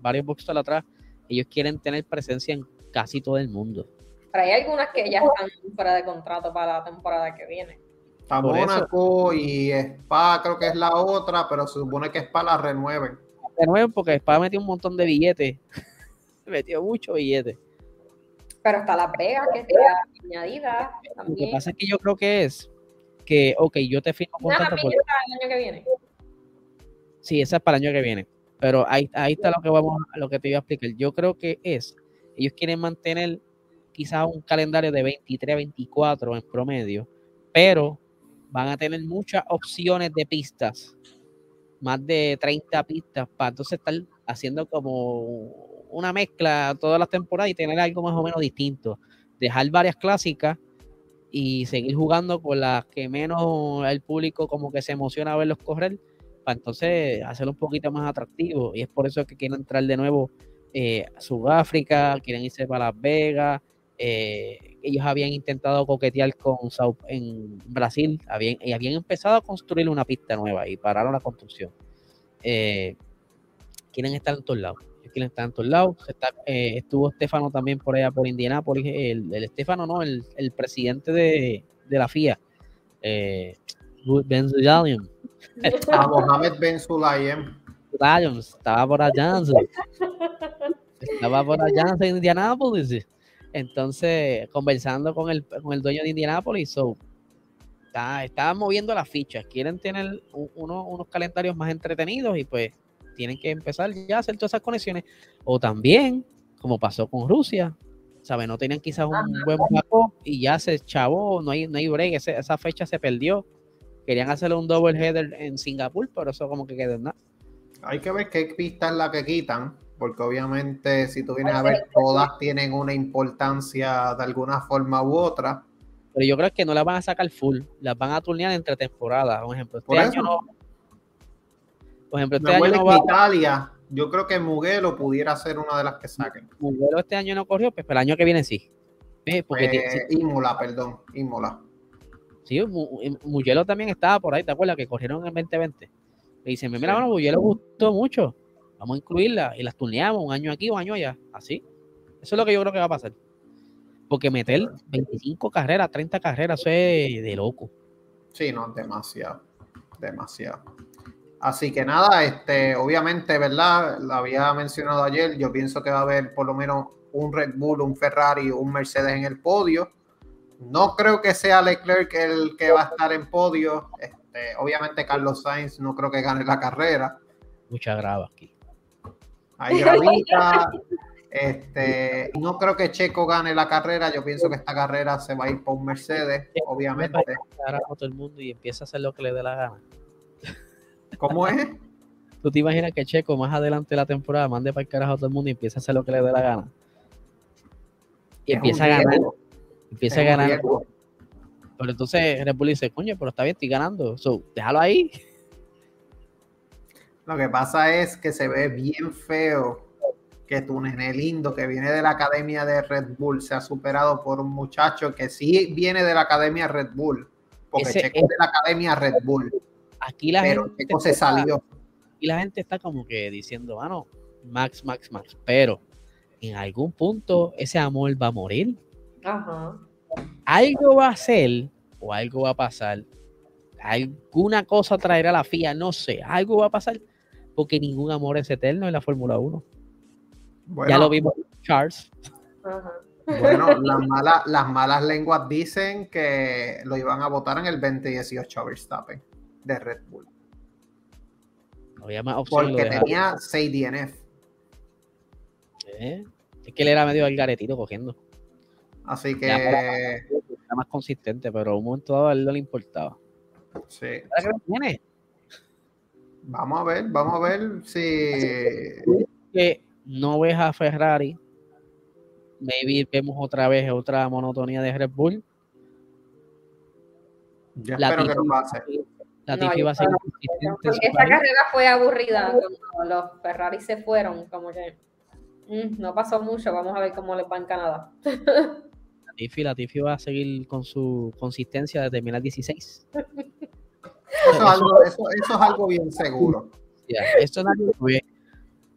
varios Boxstore atrás, ellos quieren tener presencia en casi todo el mundo. Pero hay algunas que ya están fuera de contrato para la temporada que viene. A Mónaco y Spa creo que es la otra, pero se supone que Spa la renueven. Renueven porque Spa metió un montón de billetes. metió mucho billetes. Pero hasta la prega que sea añadida también. Lo que pasa es que yo creo que es que, ok, yo te firmo contrato por... el año que viene. Sí, esa es para el año que viene. Pero ahí, ahí está lo que vamos, lo que te iba a explicar. Yo creo que es, ellos quieren mantener quizás un calendario de 23 a 24 en promedio, pero van a tener muchas opciones de pistas, más de 30 pistas, para entonces estar haciendo como una mezcla todas las temporadas y tener algo más o menos distinto. Dejar varias clásicas y seguir jugando con las que menos el público como que se emociona a verlos correr, para entonces hacerlo un poquito más atractivo. Y es por eso que quieren entrar de nuevo eh, a Sudáfrica, quieren irse para Las Vegas, eh, ellos habían intentado coquetear con Sao, en Brasil habían, y habían empezado a construir una pista nueva y pararon la construcción. Eh, quieren estar en todos lados. Quieren estar en todos lados. Eh, estuvo Estefano también por allá por Indianápolis. El, el Estefano, no, el, el presidente de, de, la FIA. Eh, ben Zulayem. A Mohamed Ben Zulayem. Estaba por allá. Estaba por allá en Indianápolis. Entonces, conversando con el, con el dueño de Indianápolis, so, está, moviendo las fichas. Quieren tener unos calendarios más entretenidos y pues tienen que empezar ya a hacer todas esas conexiones. O también, como pasó con Rusia, ¿sabes? No tenían quizás un buen backup y ya se chavó, no hay, no hay break, esa fecha se perdió. Querían hacerle un double header en Singapur, pero eso como que quedó en nada. Hay que ver qué pista es la que quitan, porque obviamente si tú vienes a ver, todas tienen una importancia de alguna forma u otra. Pero yo creo que no las van a sacar full, las van a turnear entre temporadas. Por ejemplo, este año no, por ejemplo, este año no va... Italia, yo creo que Mugello pudiera ser una de las que saquen. Mugello este año no corrió, pues, pero el año que viene sí. Porque eh, Imola, perdón, Imola. Sí, Mugello también estaba por ahí, ¿te acuerdas? Que corrieron en 2020. Le dicen, mira, bueno, Mugello gustó mucho, vamos a incluirla y las turneamos un año aquí, un año allá, así. Eso es lo que yo creo que va a pasar. Porque meter 25 carreras, 30 carreras, eso es de loco. Sí, no, demasiado, demasiado. Así que nada, este, obviamente, ¿verdad? Lo había mencionado ayer, yo pienso que va a haber por lo menos un Red Bull, un Ferrari, un Mercedes en el podio. No creo que sea Leclerc el que va a estar en podio. Este, obviamente Carlos Sainz no creo que gane la carrera. Mucha grava aquí. Hay gravita. Este, no creo que Checo gane la carrera. Yo pienso que esta carrera se va a ir por un Mercedes, obviamente. Ahora todo el mundo y empieza a hacer lo que le dé la gana. ¿Cómo es? ¿Tú te imaginas que Checo más adelante de la temporada mande para el carajo a todo el mundo y empieza a hacer lo que le dé la gana? Y empieza a ganar. Empieza a ganar. Pero entonces Red Bull dice, coño, pero está bien, estoy ganando. So, déjalo ahí. Lo que pasa es que se ve bien feo que tu nene lindo que viene de la academia de Red Bull se ha superado por un muchacho que sí viene de la academia Red Bull. Porque Checo es de la academia Red Bull Aquí la gente se salió. Y la gente está como que diciendo, bueno, Max, Max, Max. Pero en algún punto ese amor va a morir. Ajá. Algo va a ser o algo va a pasar. Alguna cosa traerá la FIA, no sé. Algo va a pasar porque ningún amor es eterno en la Fórmula 1. ya lo vimos Charles. Bueno, las malas, las malas lenguas dicen que lo iban a votar en el 2018 a Verstappen de Red Bull. Había más Porque tenía 6 DNF. ¿Eh? Es que él era medio garetito cogiendo. Así que. Era más consistente, pero un momento dado a él no le importaba. Sí. tiene? Vamos a ver, vamos a ver si. Que no ves a Ferrari. Maybe vemos otra vez otra monotonía de Red Bull. Ya espero que no pase. La no, iba a ser Porque esta carrera fue aburrida cuando los Ferrari se fueron, como que mm, no pasó mucho, vamos a ver cómo les va en Canadá. La Tiffy, la Tiffy va a seguir con su consistencia de terminar 16. Eso, es algo, eso, eso es algo bien seguro. esto es algo bien.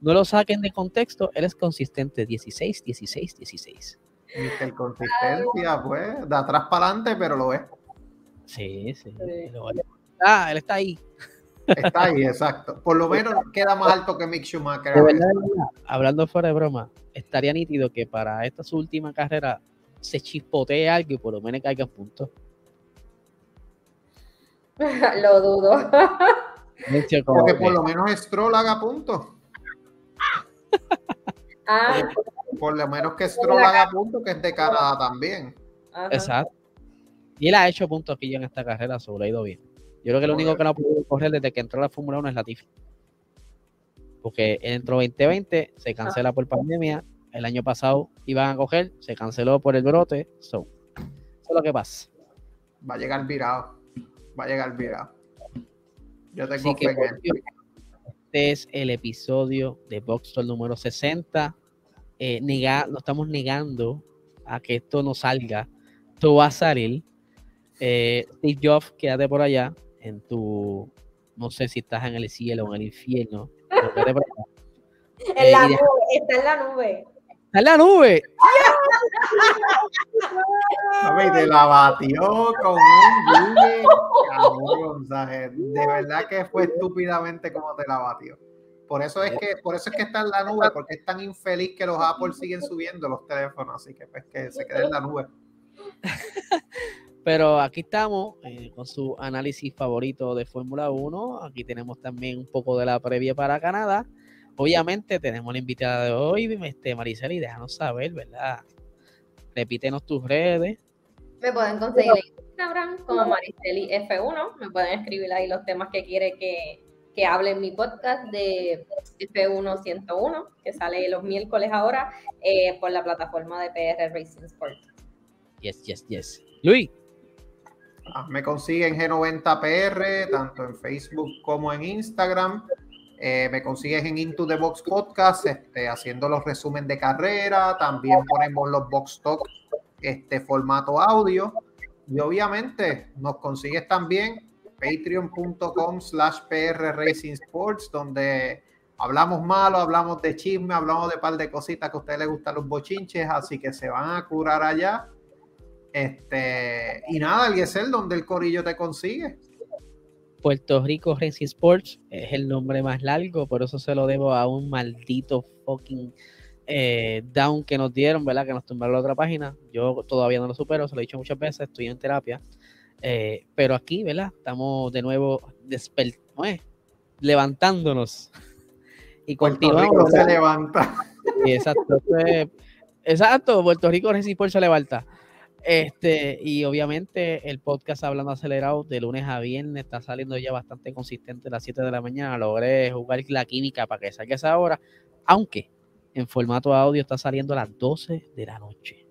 No lo saquen de contexto, él es consistente 16, 16, 16. Y consistencia, pues, de atrás para adelante, pero lo es. Sí, sí. sí. Lo Ah, él está ahí. Está ahí, exacto. Por lo menos queda más alto que Mick Schumacher. hablando fuera de broma, estaría nítido que para esta su última carrera se chispotee algo y por lo menos caiga puntos. lo dudo. Porque por lo menos Stroll haga puntos. Ah. Por, lo menos que Stroll haga puntos, que es de Canadá también. Exacto. Y él ha hecho puntos aquí en esta carrera, sobre ha ido bien. Yo creo que lo único que no ha podido correr desde que entró la Fórmula 1 es Latifi. Porque entró 2020, se cancela por pandemia. El año pasado iban a coger, se canceló por el brote. eso es lo que pasa. Va a llegar virado. Va a llegar virado. Yo tengo que Este es el episodio de Boxstore número 60. Eh, lo estamos negando a que esto no salga, tú vas a salir. Eh, Steve Jobs, quédate por allá, en tu, no sé si estás en el cielo o en el infierno. En la nube, está en la nube. Está en la nube. te la batió con un cabrón, De verdad que fue estúpidamente como te la batió. Por eso es que, por eso es que está en la nube, porque es tan infeliz que los Apple siguen subiendo los teléfonos, así que pues que se quede en la nube. Pero aquí estamos eh, con su análisis favorito de Fórmula 1. Aquí tenemos también un poco de la previa para Canadá. Obviamente tenemos la invitada de hoy, este, Mariceli, déjanos saber, ¿verdad? Repítenos tus redes. Me pueden conseguir en Instagram como Mariceli F1. Me pueden escribir ahí los temas que quiere que, que hable en mi podcast de F1 101, que sale los miércoles ahora eh, por la plataforma de PR Racing Sport. Yes, yes, yes. Luis. Ah, me consiguen G90PR, tanto en Facebook como en Instagram. Eh, me consigues en Into the Box Podcast, este, haciendo los resúmenes de carrera. También ponemos los Box Talk, este formato audio. Y obviamente nos consigues también patreon.com slash PR Racing Sports, donde hablamos malo, hablamos de chisme, hablamos de par de cositas que a ustedes les gustan los bochinches, así que se van a curar allá. Este, y nada, el donde el corillo te consigue. Puerto Rico Racing Sports es el nombre más largo, por eso se lo debo a un maldito fucking eh, down que nos dieron, ¿verdad? Que nos tumbaron la otra página. Yo todavía no lo supero, se lo he dicho muchas veces, estoy en terapia. Eh, pero aquí, ¿verdad? Estamos de nuevo levantándonos. Y continuamos. se levanta. exacto. exacto, Puerto Rico Racing Sports se levanta. Este, y obviamente el podcast Hablando Acelerado de lunes a viernes está saliendo ya bastante consistente a las 7 de la mañana. Logré jugar la química para que salga esa hora, aunque en formato audio está saliendo a las 12 de la noche.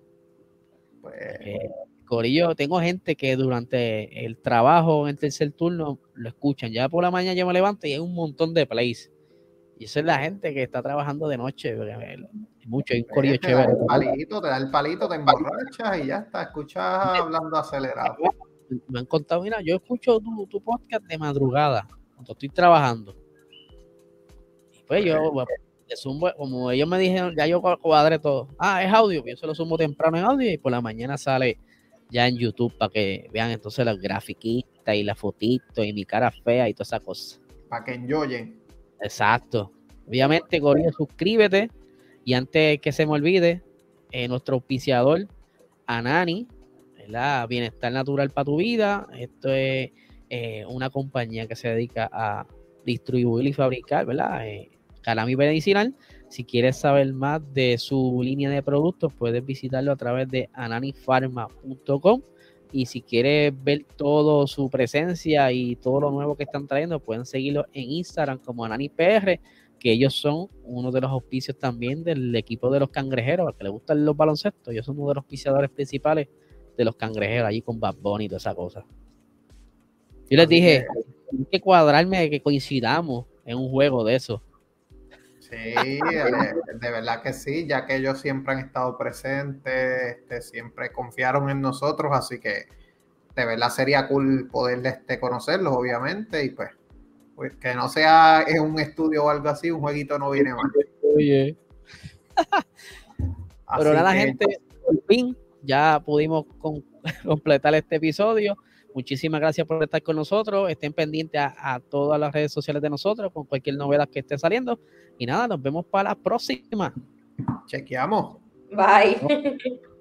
Pues... Eh, Corillo, tengo gente que durante el trabajo en el tercer turno lo escuchan. Ya por la mañana yo me levanto y hay un montón de plays. Y esa es la gente que está trabajando de noche. Mucho, hay un corillo te Da el palito, te da el palito, te emborrachas y ya está, escuchas hablando acelerado. Me han contado, mira, yo escucho tu, podcast de madrugada, cuando estoy trabajando. Y pues yo, como ellos me dijeron, ya yo cuadré todo. Ah, es audio, yo se lo sumo temprano en audio y por la mañana sale ya en YouTube para que vean entonces las grafiquitas y la fotito y mi cara fea y toda esa cosa. Para que enjoyen. Exacto. Obviamente, Corillo, suscríbete. Y antes que se me olvide, eh, nuestro auspiciador, Anani, ¿verdad? Bienestar Natural para tu vida. Esto es eh, una compañía que se dedica a distribuir y fabricar, ¿verdad? Eh, calami medicinal. Si quieres saber más de su línea de productos, puedes visitarlo a través de ananifarma.com. Y si quieres ver todo su presencia y todo lo nuevo que están trayendo, pueden seguirlo en Instagram como AnaniPR, que ellos son uno de los auspicios también del equipo de los cangrejeros, al que le gustan los baloncestos. Ellos son uno de los auspiciadores principales de los cangrejeros, allí con Bad Bunny y toda esa cosa. Yo les dije, hay que cuadrarme de que coincidamos en un juego de eso. Sí, de, verdad que sí, ya que ellos siempre han estado presentes, este, siempre confiaron en nosotros, así que de verdad sería cool poder este, conocerlos, obviamente, y pues, pues, que no sea en un estudio o algo así, un jueguito no viene mal. Oye. Pero nada, gente, por fin ya pudimos completar este episodio. Muchísimas gracias por estar con nosotros. Estén pendientes a, todas las redes sociales de nosotros con cualquier novedad que esté saliendo. Y nada, nos vemos para la próxima. Chequeamos. Bye.